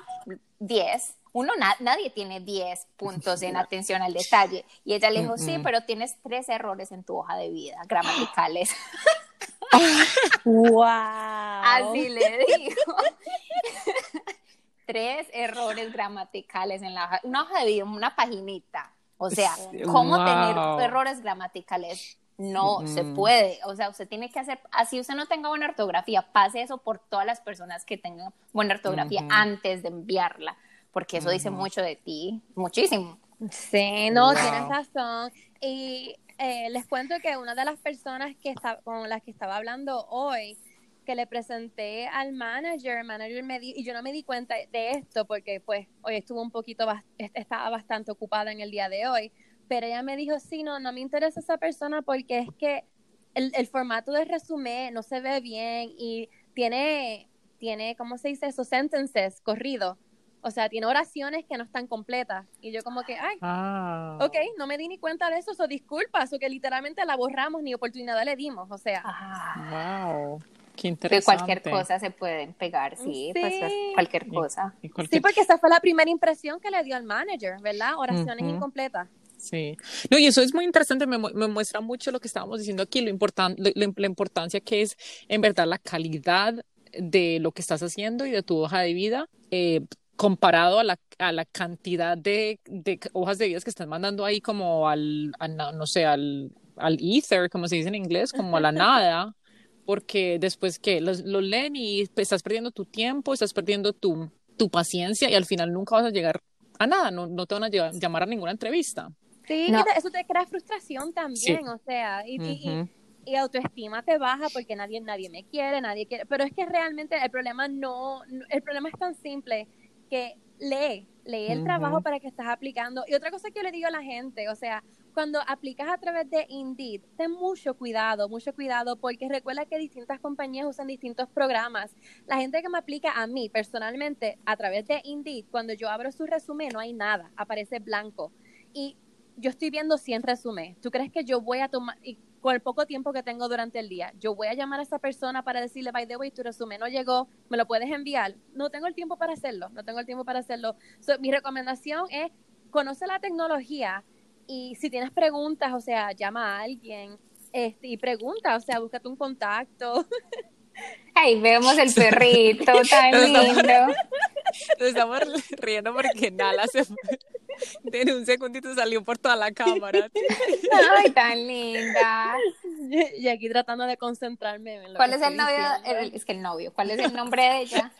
10. Uno, nadie tiene 10 puntos en <laughs> atención al detalle. Y ella le dijo, sí, pero tienes tres errores en tu hoja de vida, gramaticales. ¡Wow! <laughs> <laughs> Así le dijo. tres errores gramaticales en la hoja, una hoja de vida, una paginita. O sea, ¿cómo tener errores gramaticales? No se puede, o sea, usted tiene que hacer, así usted no tenga buena ortografía, pase eso por todas las personas que tengan buena ortografía antes de enviarla, porque eso dice mucho de ti, muchísimo. Sí, no, tienes razón. Y eh, les cuento que una de las personas que está, con las que estaba hablando hoy, que le presenté al manager, el manager me di, y yo no me di cuenta de esto porque pues hoy estuvo un poquito, estaba bastante ocupada en el día de hoy, pero ella me dijo, sí, no, no me interesa esa persona porque es que el, el formato de resumen no se ve bien y tiene, tiene, ¿cómo se dice eso? Sentences corridos. O sea, tiene oraciones que no están completas. Y yo como que, ay, ah. ok, no me di ni cuenta de eso, o disculpas, o que literalmente la borramos, ni oportunidad le dimos, o sea. wow. Qué interesante. cualquier cosa se pueden pegar, sí, pues cualquier cosa. Sí, porque esa fue la primera impresión que le dio al manager, ¿verdad? Oraciones incompletas. Sí, no, y eso es muy interesante, me, muestra mucho lo que estábamos diciendo aquí, lo importante, la, importancia que es en verdad la calidad de lo que estás haciendo y de tu hoja de vida. Eh, comparado a la, a la cantidad de, de, hojas de vida que están mandando ahí como al, no sé, al, al ether, como se dice en inglés, como a la nada, porque después que los, los leen y estás perdiendo tu tiempo, estás perdiendo tu, tu paciencia y al final nunca vas a llegar a nada, no, no te van a llamar a ninguna entrevista. Sí, eso te crea frustración también, o sea, y, y, autoestima te baja porque nadie, nadie me quiere, nadie quiere, pero es que realmente el problema no, el problema es tan simple que lee, lee el trabajo para que estás aplicando. Y otra cosa que yo le digo a la gente, o sea, cuando aplicas a través de Indeed, ten mucho cuidado, mucho cuidado, porque recuerda que distintas compañías usan distintos programas. La gente que me aplica a mí personalmente a través de Indeed, cuando yo abro su resumen, no hay nada, aparece blanco. Y yo estoy viendo 100 resúmenes. ¿Tú crees que yo voy a tomar, y con el poco tiempo que tengo durante el día, yo voy a llamar a esa persona para decirle, by the way, tu resumen no llegó, me lo puedes enviar? No tengo el tiempo para hacerlo, no tengo el tiempo para hacerlo. mi recomendación es, conoce la tecnología y si tienes preguntas, o sea, llama a alguien este, y pregunta, o sea, búscate un contacto. <laughs> Ahí vemos el perrito <laughs> tan lindo. <laughs> Nos estamos riendo porque Nala se fue. <laughs> En un segundito salió por toda la cámara. <laughs> Ay, tan linda. Y aquí tratando de concentrarme. ¿Cuál es el novio? es que el novio. ¿Cuál es el nombre de ella?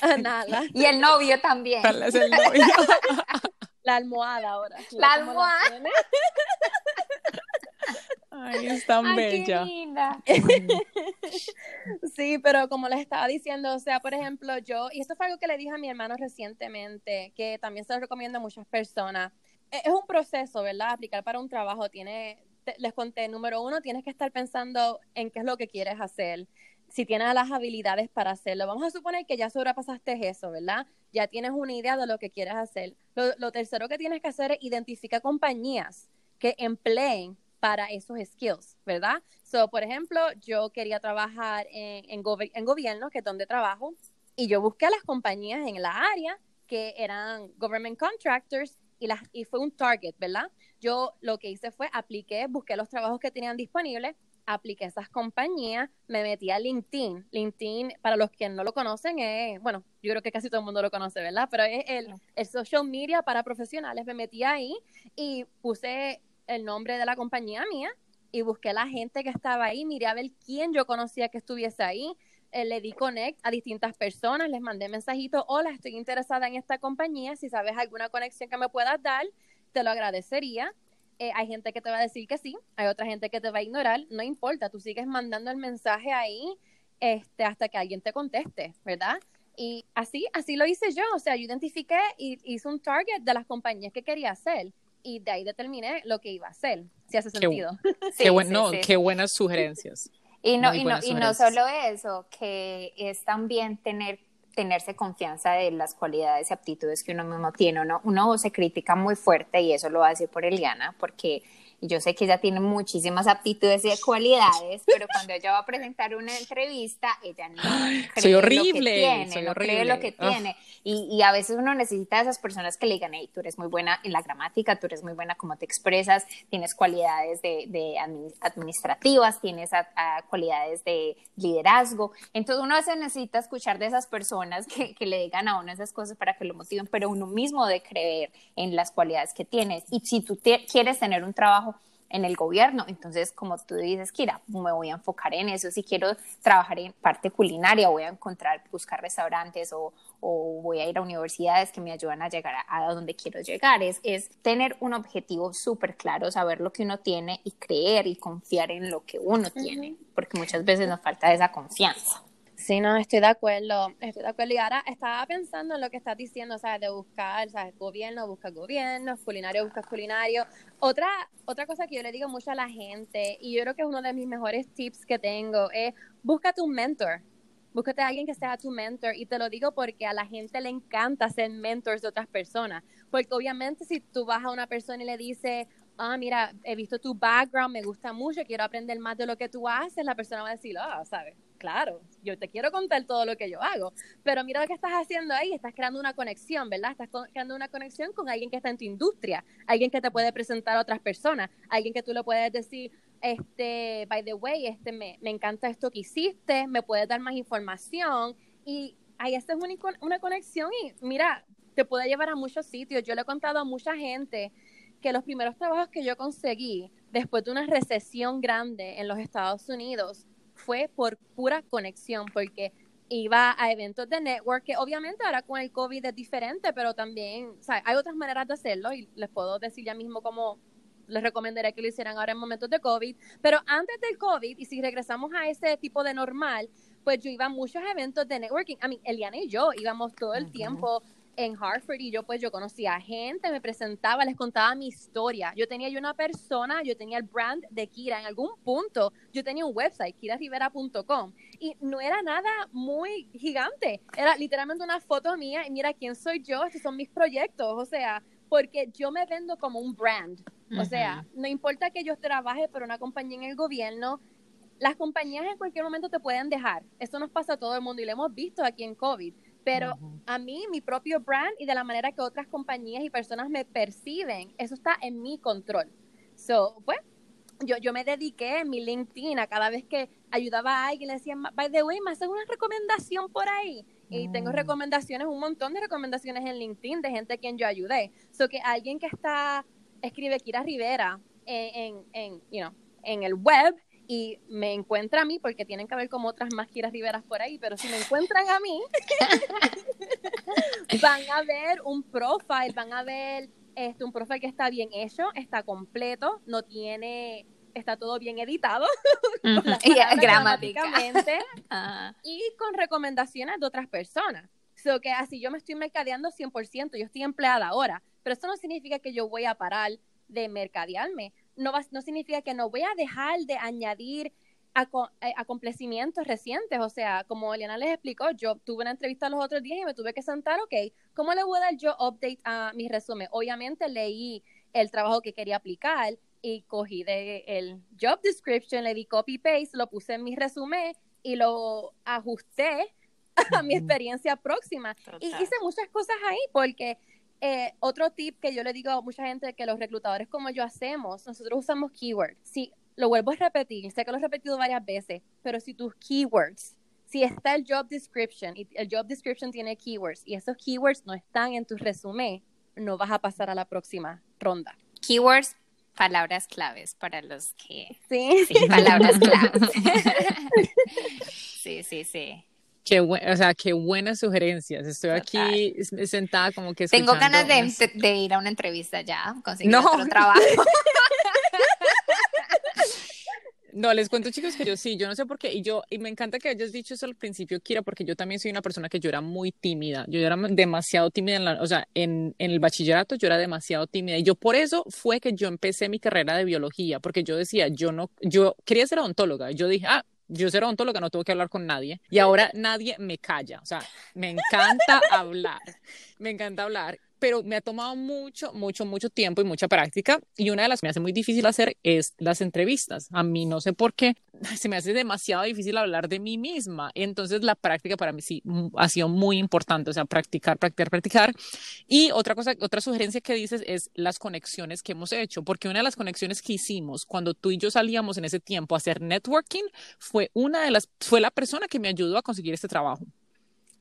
<laughs> Nala. Y el novio también. ¿Cuál es el novio? La almohada ahora. La almohada. Ay, es tan bella. <laughs> sí, pero como <laughs> les estaba diciendo, o sea, por ejemplo, yo, y esto fue algo que le dije a mi hermano recientemente, que también se lo recomiendo a muchas personas. E, es un proceso, ¿verdad? Aplicar para un trabajo tiene, les conté, número uno, tienes que estar pensando en qué es lo que quieres hacer si tienes las habilidades para hacerlo. Vamos a suponer que ya sobrepasaste eso, ¿verdad? Ya tienes una idea de lo que quieres hacer. Lo, lo tercero que tienes que hacer es identificar compañías que empleen para esos skills, ¿verdad? So, por ejemplo, yo quería trabajar en, en, gobierno, que es donde trabajo, y yo busqué a las compañías en la área que eran government contractors y, las, y fue un target, ¿verdad? Yo lo que hice fue apliqué, busqué los trabajos que tenían disponibles, apliqué esas compañías, me metí a LinkedIn. LinkedIn, para los que no lo conocen, es, bueno, yo creo que casi todo el mundo lo conoce, ¿verdad? Pero es el, el social media para profesionales. Me metí ahí y puse el nombre de la compañía mía y busqué a la gente que estaba ahí, miré a ver quién yo conocía que estuviese ahí, eh, le di connect a distintas personas, les mandé mensajitos, hola, estoy interesada en esta compañía, si sabes alguna conexión que me puedas dar, te lo agradecería. Eh, hay gente que te va a decir que sí, hay otra gente que te va a ignorar, no importa, tú sigues mandando el mensaje ahí este, hasta que alguien te conteste, ¿verdad? Y así, así lo hice yo, o sea, yo identifiqué y hice un target de las compañías que quería hacer y de ahí determiné lo que iba a hacer, si hace sentido. <laughs> Qué, bueno, qué buenas sugerencias. Y no, y no, y no solo eso, que es también tener tenerse confianza de las cualidades y aptitudes que uno mismo tiene. Uno, uno se critica muy fuerte y eso lo va a decir por Eliana, porque y yo sé que ella tiene muchísimas aptitudes y cualidades, pero cuando ella va a presentar una entrevista, ella no cree soy horrible, lo que tiene, soy no horrible. cree lo que tiene. Y, y, a veces uno necesita a esas personas que le digan, hey, tú eres muy buena en la gramática, tú eres muy buena como te expresas, tienes cualidades de, de administrativas, tienes cualidades de liderazgo. Entonces uno a veces necesita escuchar de esas personas que, que le digan a uno esas cosas para que lo motiven, pero uno mismo de creer en las cualidades que tienes. Y si tú quieres tener un trabajo en el gobierno. Entonces, como tú dices, Kira, me voy a enfocar en eso. Si quiero trabajar en parte culinaria, voy a encontrar, buscar restaurantes o, voy a ir a universidades que me ayudan a llegar a, donde quiero llegar. Es, es tener un objetivo súper claro, saber lo que uno tiene y creer y confiar en lo que uno tiene, porque muchas veces nos falta esa confianza. Sí, no, estoy de acuerdo, estoy de acuerdo. Y ahora estaba pensando en lo que estás diciendo, sea, de buscar, ¿sabes? Gobierno, busca gobierno, culinario, busca culinario. Otra, otra cosa que yo le digo mucho a la gente, y yo creo que es uno de mis mejores tips que tengo, es búscate un mentor. Búscate a alguien que sea tu mentor. Y te lo digo porque a la gente le encanta ser mentors de otras personas. Porque obviamente si tú vas a una persona y le dices, ah, mira, he visto tu background, me gusta mucho, quiero aprender más de lo que tú haces, la persona va a decir, ah, ¿sabes? Claro, yo te quiero contar todo lo que yo hago, pero mira lo que estás haciendo ahí, estás creando una conexión, ¿verdad? Estás creando una conexión con alguien que está en tu industria, alguien que te puede presentar a otras personas, alguien que tú le puedes decir, este, by the way, este, me, me encanta esto que hiciste, me puedes dar más información y ahí esta es una, una conexión y mira, te puede llevar a muchos sitios. Yo le he contado a mucha gente que los primeros trabajos que yo conseguí después de una recesión grande en los Estados Unidos fue por pura conexión, porque iba a eventos de network, que obviamente ahora con el COVID es diferente, pero también, o sea, hay otras maneras de hacerlo y les puedo decir ya mismo cómo les recomendaría que lo hicieran ahora en momentos de COVID, pero antes del COVID, y si regresamos a ese tipo de normal, pues yo iba a muchos eventos de networking. A mí, Eliana y yo íbamos todo el tiempo en Hartford y yo pues yo conocía gente, me presentaba, les contaba mi historia. Yo tenía yo una persona, yo tenía el brand de Kira en algún punto, yo tenía un website, kirarivera.com y no era nada muy gigante, era literalmente una foto mía y mira quién soy yo, estos son mis proyectos, o sea, porque yo me vendo como un brand, o sea, no importa que yo trabaje por una compañía en el gobierno, las compañías en cualquier momento te pueden dejar. Esto nos pasa a todo el mundo y lo hemos visto aquí en COVID. Pero a mí, mi propio brand y de la manera que otras compañías y personas me perciben, eso está en mi control. So, pues, yo, yo me dediqué en mi LinkedIn a cada vez que ayudaba a alguien, le decía, by the way, me haces una recomendación por ahí. Y tengo mm. recomendaciones, un montón de recomendaciones en LinkedIn de gente a quien yo ayudé. So que alguien que está, escribe Kira Rivera en, en, you know, en el web y me encuentra a mí, porque tienen que haber como otras más Kiras Riveras por ahí, pero si me encuentran a mí, <laughs> van a ver un profile, van a ver este, un profile que está bien hecho, está completo, no tiene, está todo bien editado, gramáticamente, <laughs> y con recomendaciones de otras personas. So que así yo me estoy mercadeando 100%, yo estoy empleada ahora, pero eso no significa que yo voy a parar de mercadearme no, no significa que no voy a dejar de añadir eh, acontecimientos recientes. O sea, como Eliana les explicó, yo tuve una entrevista los otros días y me tuve que sentar, ok, ¿cómo le voy a dar yo update a mi resumen? Obviamente leí el trabajo que quería aplicar y cogí de el job description, le di copy paste, lo puse en mi resumen y lo ajusté a mi experiencia próxima. Y hice muchas cosas ahí porque eh, otro tip que yo le digo a mucha gente que los reclutadores como yo hacemos, nosotros usamos keywords. Sí, lo vuelvo a repetir, sé que lo he repetido varias veces, pero si tus keywords, si está el job description y el job description tiene keywords y esos keywords no están en tu resumen, no vas a pasar a la próxima ronda. Keywords, palabras claves para los que... Sí, sí palabras <laughs> claves. <laughs> sí, sí, sí. Qué o sea, qué buenas sugerencias. Estoy aquí sentada como que Tengo ganas de, ir a una entrevista ya, conseguir otro trabajo. <laughs> No, les cuento chicos que yo sí, yo no sé por qué, y yo, y me encanta que hayas dicho eso al principio, Kira, porque yo también soy una persona que yo era muy tímida, yo era demasiado tímida, en la, o sea, en, en el bachillerato yo era demasiado tímida, y yo por eso fue que yo empecé mi carrera de biología, porque yo decía, yo no, yo quería ser odontóloga, yo dije, ah, yo ser odontóloga no tengo que hablar con nadie. Y ahora nadie me calla, o sea, me encanta hablar, me encanta hablar pero me ha tomado mucho, mucho, mucho tiempo y mucha práctica. Y una de las que me hace muy difícil hacer es las entrevistas. A mí no sé por qué, <laughs> se me hace demasiado difícil hablar de mí misma. Entonces la práctica para mí sí ha sido muy importante, o sea, practicar, practicar, practicar. Y otra cosa, otra sugerencia que dices es las conexiones que hemos hecho, porque una de las conexiones que hicimos cuando tú y yo salíamos en ese tiempo a hacer networking fue una de las, fue la persona que me ayudó a conseguir este trabajo.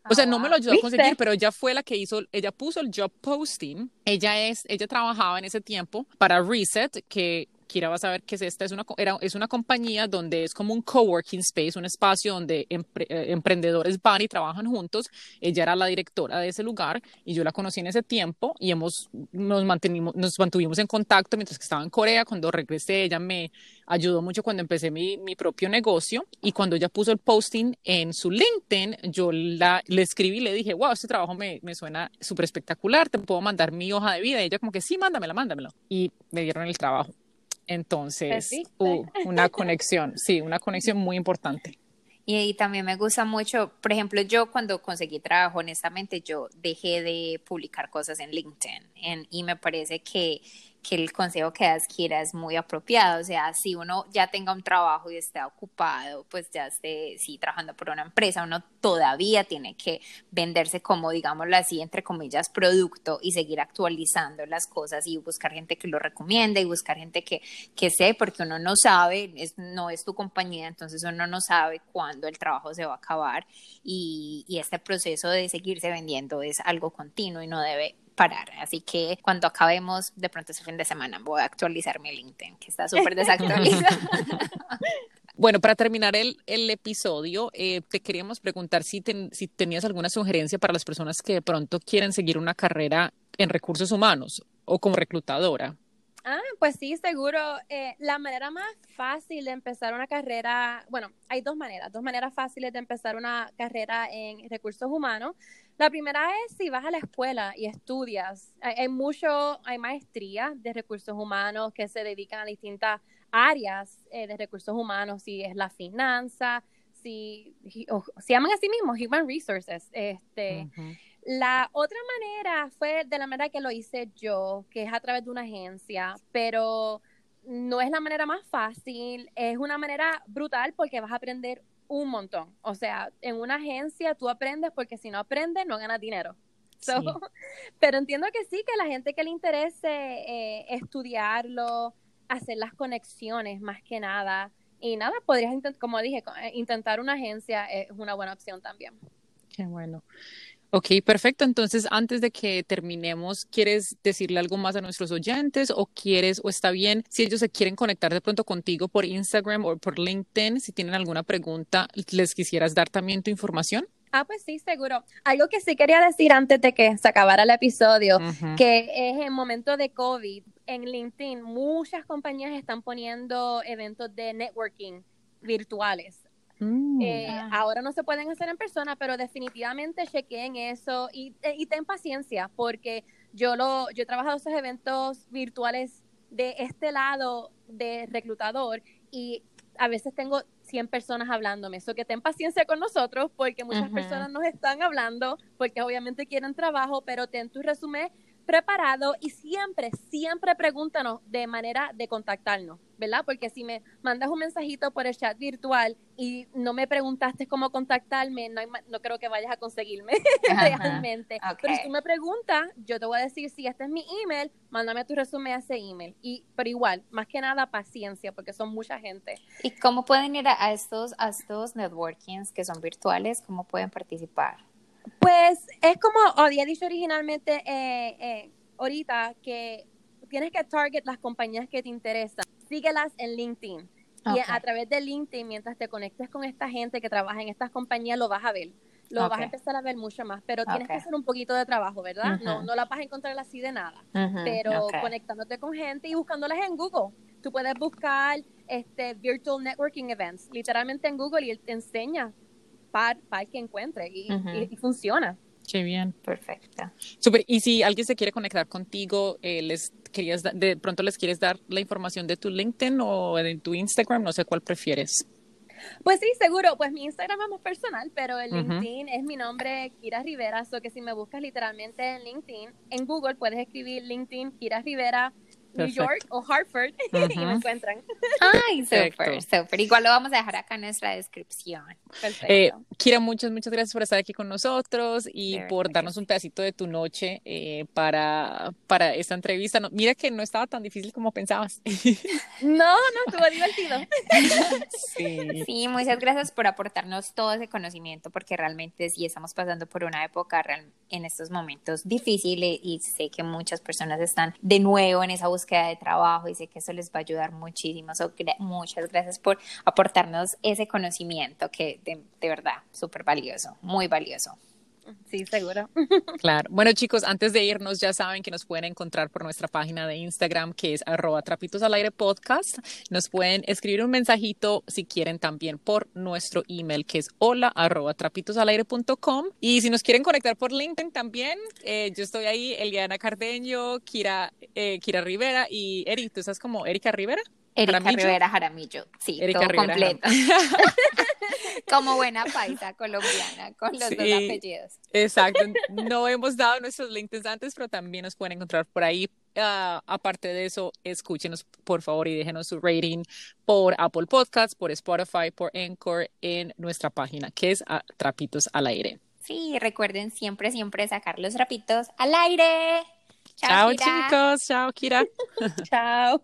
O sea, no me lo ayudó a conseguir, pero ella fue la que hizo, ella puso el job posting. Ella es, ella trabajaba en ese tiempo para Reset, que Kira va a saber que es esta, es una, era, es una compañía donde es como un coworking space, un espacio donde eh, emprendedores van y trabajan juntos. Ella era la directora de ese lugar y yo la conocí en ese tiempo y hemos, nos, mantenimos, nos mantuvimos en contacto mientras que estaba en Corea. Cuando regresé, ella me ayudó mucho cuando empecé mi, mi propio negocio y cuando ella puso el posting en su LinkedIn, yo la, le escribí y le dije, wow, este trabajo me, me suena súper espectacular, te puedo mandar mi hoja de vida. Y ella como que sí, mándamela, mándamela. Y me dieron el trabajo. Entonces, uh, una conexión, sí, una conexión muy importante. Y, también me gusta mucho, por ejemplo, yo cuando conseguí trabajo, honestamente, yo dejé de publicar cosas en LinkedIn y me parece que que el consejo que das, Kira, es muy apropiado. O sea, si uno ya tenga un trabajo y esté ocupado, pues ya esté, sí, trabajando por una empresa, uno todavía tiene que venderse como, digámoslo así, entre comillas, producto y seguir actualizando las cosas y buscar gente que lo recomiende y buscar gente que, que sé, porque uno no sabe, es, no es tu compañía, entonces uno no sabe cuándo el trabajo se va a acabar y, y este proceso de seguirse vendiendo es algo continuo y no debe parar. Así que cuando acabemos, de pronto ese fin de semana, voy a actualizar mi LinkedIn, que está súper desactualizado. <laughs> Bueno, para terminar el, el episodio, eh, te queríamos preguntar si, si tenías alguna sugerencia para las personas que de pronto quieren seguir una carrera en recursos humanos o como reclutadora. Ah, pues sí, seguro. Eh, la manera más fácil de empezar una carrera, bueno, hay dos maneras, dos maneras fáciles de empezar una carrera en recursos humanos. La primera es si vas a la escuela y estudias. Hay, mucho, hay maestrías de recursos humanos que se dedican a distintas áreas eh, de recursos humanos, si es la finanza, si se llaman a sí mismos Human Resources. Este, La otra manera fue de la manera que lo hice yo, que es a través de una agencia, pero no es la manera más fácil, es una manera brutal porque vas a aprender un montón. O sea, en una agencia tú aprendes porque si no aprendes no ganas dinero. <laughs> Pero entiendo que sí, que la gente que le interese eh, estudiarlo, hacer las conexiones más que nada. Y nada, podrías, como dije, eh, intentar una agencia es una buena opción también. Qué bueno. Ok, perfecto. Entonces, antes de que terminemos, ¿quieres decirle algo más a nuestros oyentes o quieres, o está bien, si ellos se quieren conectar de pronto contigo por Instagram o por LinkedIn, si tienen alguna pregunta, les quisieras dar también tu información? Ah, pues sí, seguro. Algo que sí quería decir antes de que se acabara el episodio, que es en momento de COVID, en LinkedIn muchas compañías están poniendo eventos de networking virtuales. Mm. Eh, ahora no se pueden hacer en persona, pero definitivamente chequeen eso y, eh, y, ten paciencia porque yo lo yo he trabajado esos eventos virtuales de este lado de reclutador y a veces tengo 100 personas hablándome. Eso que ten paciencia con nosotros porque muchas personas nos están hablando porque obviamente quieren trabajo, pero ten tu resumen preparado y siempre, siempre pregúntanos de manera de contactarnos, ¿verdad? Porque si me mandas un mensajito por el chat virtual y no me preguntaste cómo contactarme, no, no creo que vayas a conseguirme <laughs> realmente. Pero si tú me preguntas, yo te voy a decir, si este es mi email, mándame tu resumen a ese email. Y, pero igual, más que nada, paciencia, porque son mucha gente. ¿Y cómo pueden ir a estos, a estos networkings que son virtuales? ¿Cómo pueden participar? Pues es como había dicho originalmente eh, eh, ahorita que tienes que target las compañías que te interesan. Síguelas en LinkedIn. Y a través de LinkedIn, mientras te conectes con esta gente que trabaja en estas compañías, lo vas a ver. Lo vas a empezar a ver mucho más, pero tienes que hacer un poquito de trabajo, ¿verdad? No, no la vas a encontrar así de nada, pero conectándote con gente y buscándolas en Google. Tú puedes buscar este Virtual Networking Events, literalmente en Google, y él te enseña para, que encuentre y, funciona. Qué bien. Perfecto. Super. Y si alguien se quiere conectar contigo, eh, les querías de pronto les quieres dar la información de tu LinkedIn o de tu Instagram, no sé cuál prefieres. Pues sí, seguro. Pues mi Instagram es más personal, pero el LinkedIn es mi nombre, Kira Rivera. So que si me buscas literalmente en LinkedIn, en Google puedes escribir LinkedIn Kira Rivera New York o Hartford <laughs> y me encuentran. Ay, <laughs> súper, súper. Igual lo vamos a dejar acá en nuestra descripción. Perfecto. Eh, Kira, muchas, muchas gracias por estar aquí con nosotros y por darnos un pedacito de tu noche eh, para, para esta entrevista. mira que no estaba tan difícil como pensabas. <laughs> No, no, estuvo divertido. Sí. sí, muchas gracias por aportarnos todo ese conocimiento porque realmente sí estamos pasando por una época en estos momentos difíciles y sé que muchas personas están de nuevo en esa búsqueda búsqueda de trabajo y sé que eso les va a ayudar muchísimo. muchas gracias por aportarnos ese conocimiento que de, de verdad, súper valioso, muy valioso. Sí, seguro. Claro. Bueno, chicos, antes de irnos, ya saben que nos pueden encontrar por nuestra página de Instagram, que es arroba trapitos al aire podcast. Nos pueden escribir un mensajito si quieren también por nuestro email, que es hola arroba com Y si nos quieren conectar por LinkedIn también, eh, yo estoy ahí, Eliana Cardeño, Kira, eh, Kira Rivera y Eric, ¿tú estás como Erika Rivera? Erika Rivera Jaramillo, sí, todo completo. <laughs> Como buena paisa colombiana, con los dos apellidos. Exacto. No hemos dado nuestros links antes, pero también nos pueden encontrar por ahí. Ah, aparte de eso, escúchenos por favor y déjenos su rating por Apple Podcasts, por Spotify, por Anchor en nuestra página, que es Trapitos al Aire. Sí, recuerden siempre, siempre sacar los trapitos al aire. Chao, chao chicos. Chao, Kira. <laughs> chao.